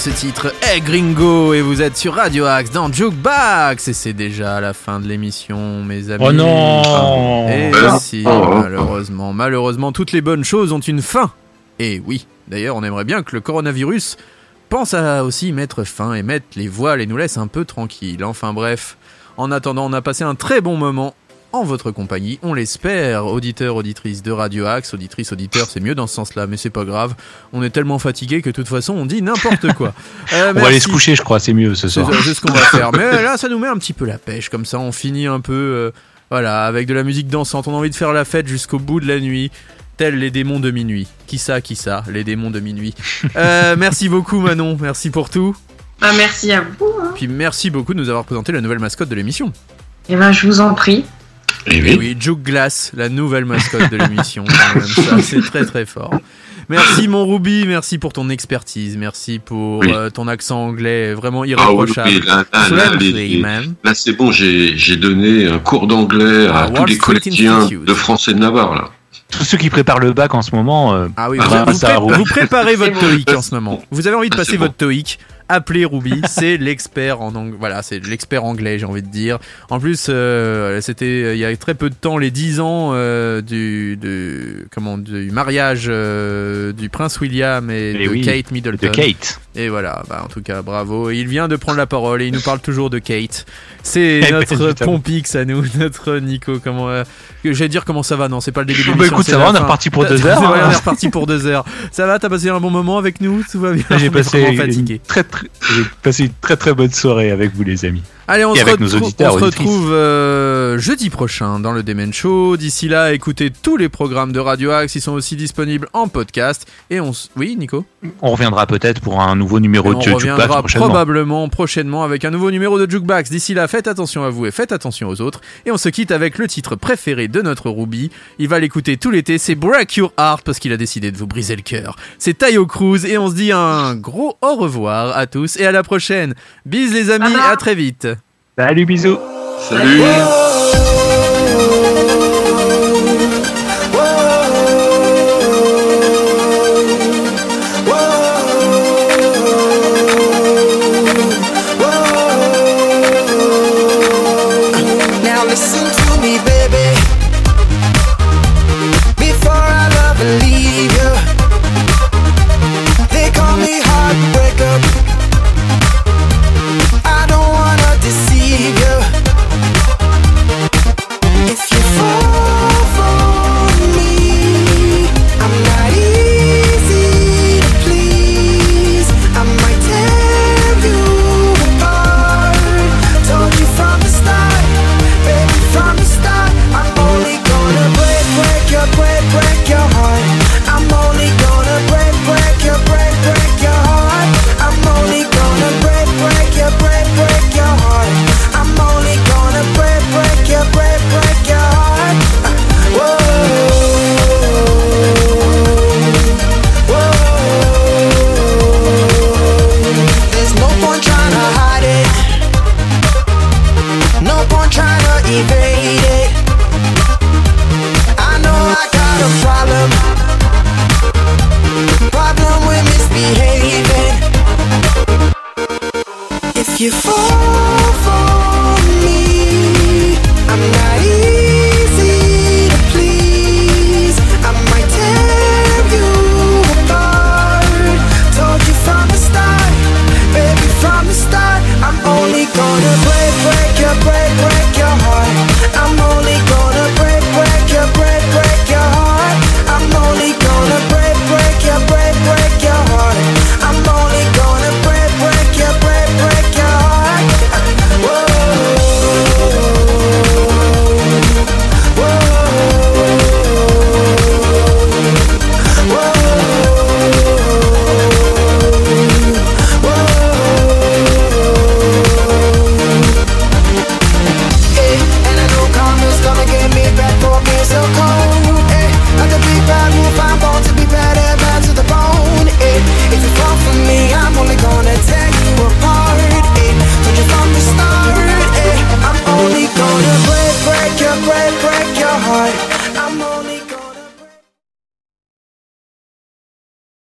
ce titre. Hey Gringo Et vous êtes sur Radio Axe dans Jukebox Et c'est déjà la fin de l'émission, mes amis. Oh non Et Oh. si, Oh. malheureusement, malheureusement, toutes les bonnes choses ont une fin. Et oui, d'ailleurs, on aimerait bien que le coronavirus pense à aussi mettre fin et mettre les voiles et nous laisse un peu tranquilles. Enfin bref, en attendant, on a passé un très bon moment en votre compagnie, on l'espère, auditeurs, auditrices de Radio Axe, auditrices, auditeurs, c'est mieux dans ce sens-là, mais c'est pas grave. On est tellement fatigué que de toute façon, on dit n'importe quoi. Euh, On va aller se coucher, je crois, c'est mieux ce soir. c'est ce qu'on va faire. Mais là, ça nous met un petit peu la pêche, comme ça, on finit un peu, euh, voilà, avec de la musique dansante. On a envie de faire la fête jusqu'au bout de la nuit, tels les démons de minuit. Qui ça, qui ça, les démons de minuit. Euh, merci beaucoup, Manon. Merci pour tout. Bah, merci à vous. hein. Puis merci beaucoup de nous avoir présenté la nouvelle mascotte de l'émission. Et ben, je vous en prie. Et oui. Juke Glass, la nouvelle mascotte de l'émission. c'est très très fort. Merci mon Ruby, merci pour ton expertise, merci pour Oui. euh, ton accent anglais vraiment Ah oui, irréprochable. oui, là, là, c'est bon, j'ai donné un cours d'anglais à Ah, tous Wall les collégiens de français de Navarre, là. Tous ceux qui préparent le bac en ce moment. euh, Ah oui, grâce vous, vous à pré- Ruby. vous préparez votre TOEIC en ce moment. Vous avez envie de Ah, passer bon. votre TOEIC? Appelez Ruby, c'est l'expert en anglais. Voilà, c'est l'expert anglais, j'ai envie de dire. En plus, euh, c'était euh, il y a très peu de temps, les 10 ans euh, du, de, comment, du mariage euh, du prince William et, Eh de oui, Kate Middleton. de Kate. Et voilà, bah, en tout cas, bravo. Et il vient de prendre la parole et il nous parle toujours de Kate. C'est Eh ben, notre évidemment. Pompix à nous, notre Nico. Comment, j'allais dire comment ça va Non, c'est pas le début de Bah, écoute, ça va, on est reparti pour deux heures, on est reparti pour deux heures. Ça va, t'as passé un bon moment avec nous? Tout va bien J'ai passé, fatigué. très, très, j'ai passé une très très bonne soirée avec vous les amis. Allez, on Et se, avec nos retrou- auditeurs, on se auditrices. retrouve euh, jeudi prochain dans le Demen Show. D'ici là, écoutez tous les programmes de Radio Axe. Ils sont aussi disponibles en podcast. Et on s- Oui, Nico? On reviendra peut-être pour un nouveau numéro Et de on Jukebox reviendra prochainement. probablement prochainement avec un nouveau numéro de Jukebox. D'ici là, faites attention à vous et faites attention aux autres. Et on se quitte avec le titre préféré de notre Ruby. Il va l'écouter tout l'été. C'est Break Your Heart parce qu'il a décidé de vous briser le cœur. C'est Tayo Cruz et on se dit un gros au revoir à tous et à la prochaine. Bis les amis, à très vite. Salut, bisous. Salut. Now you fall, fall.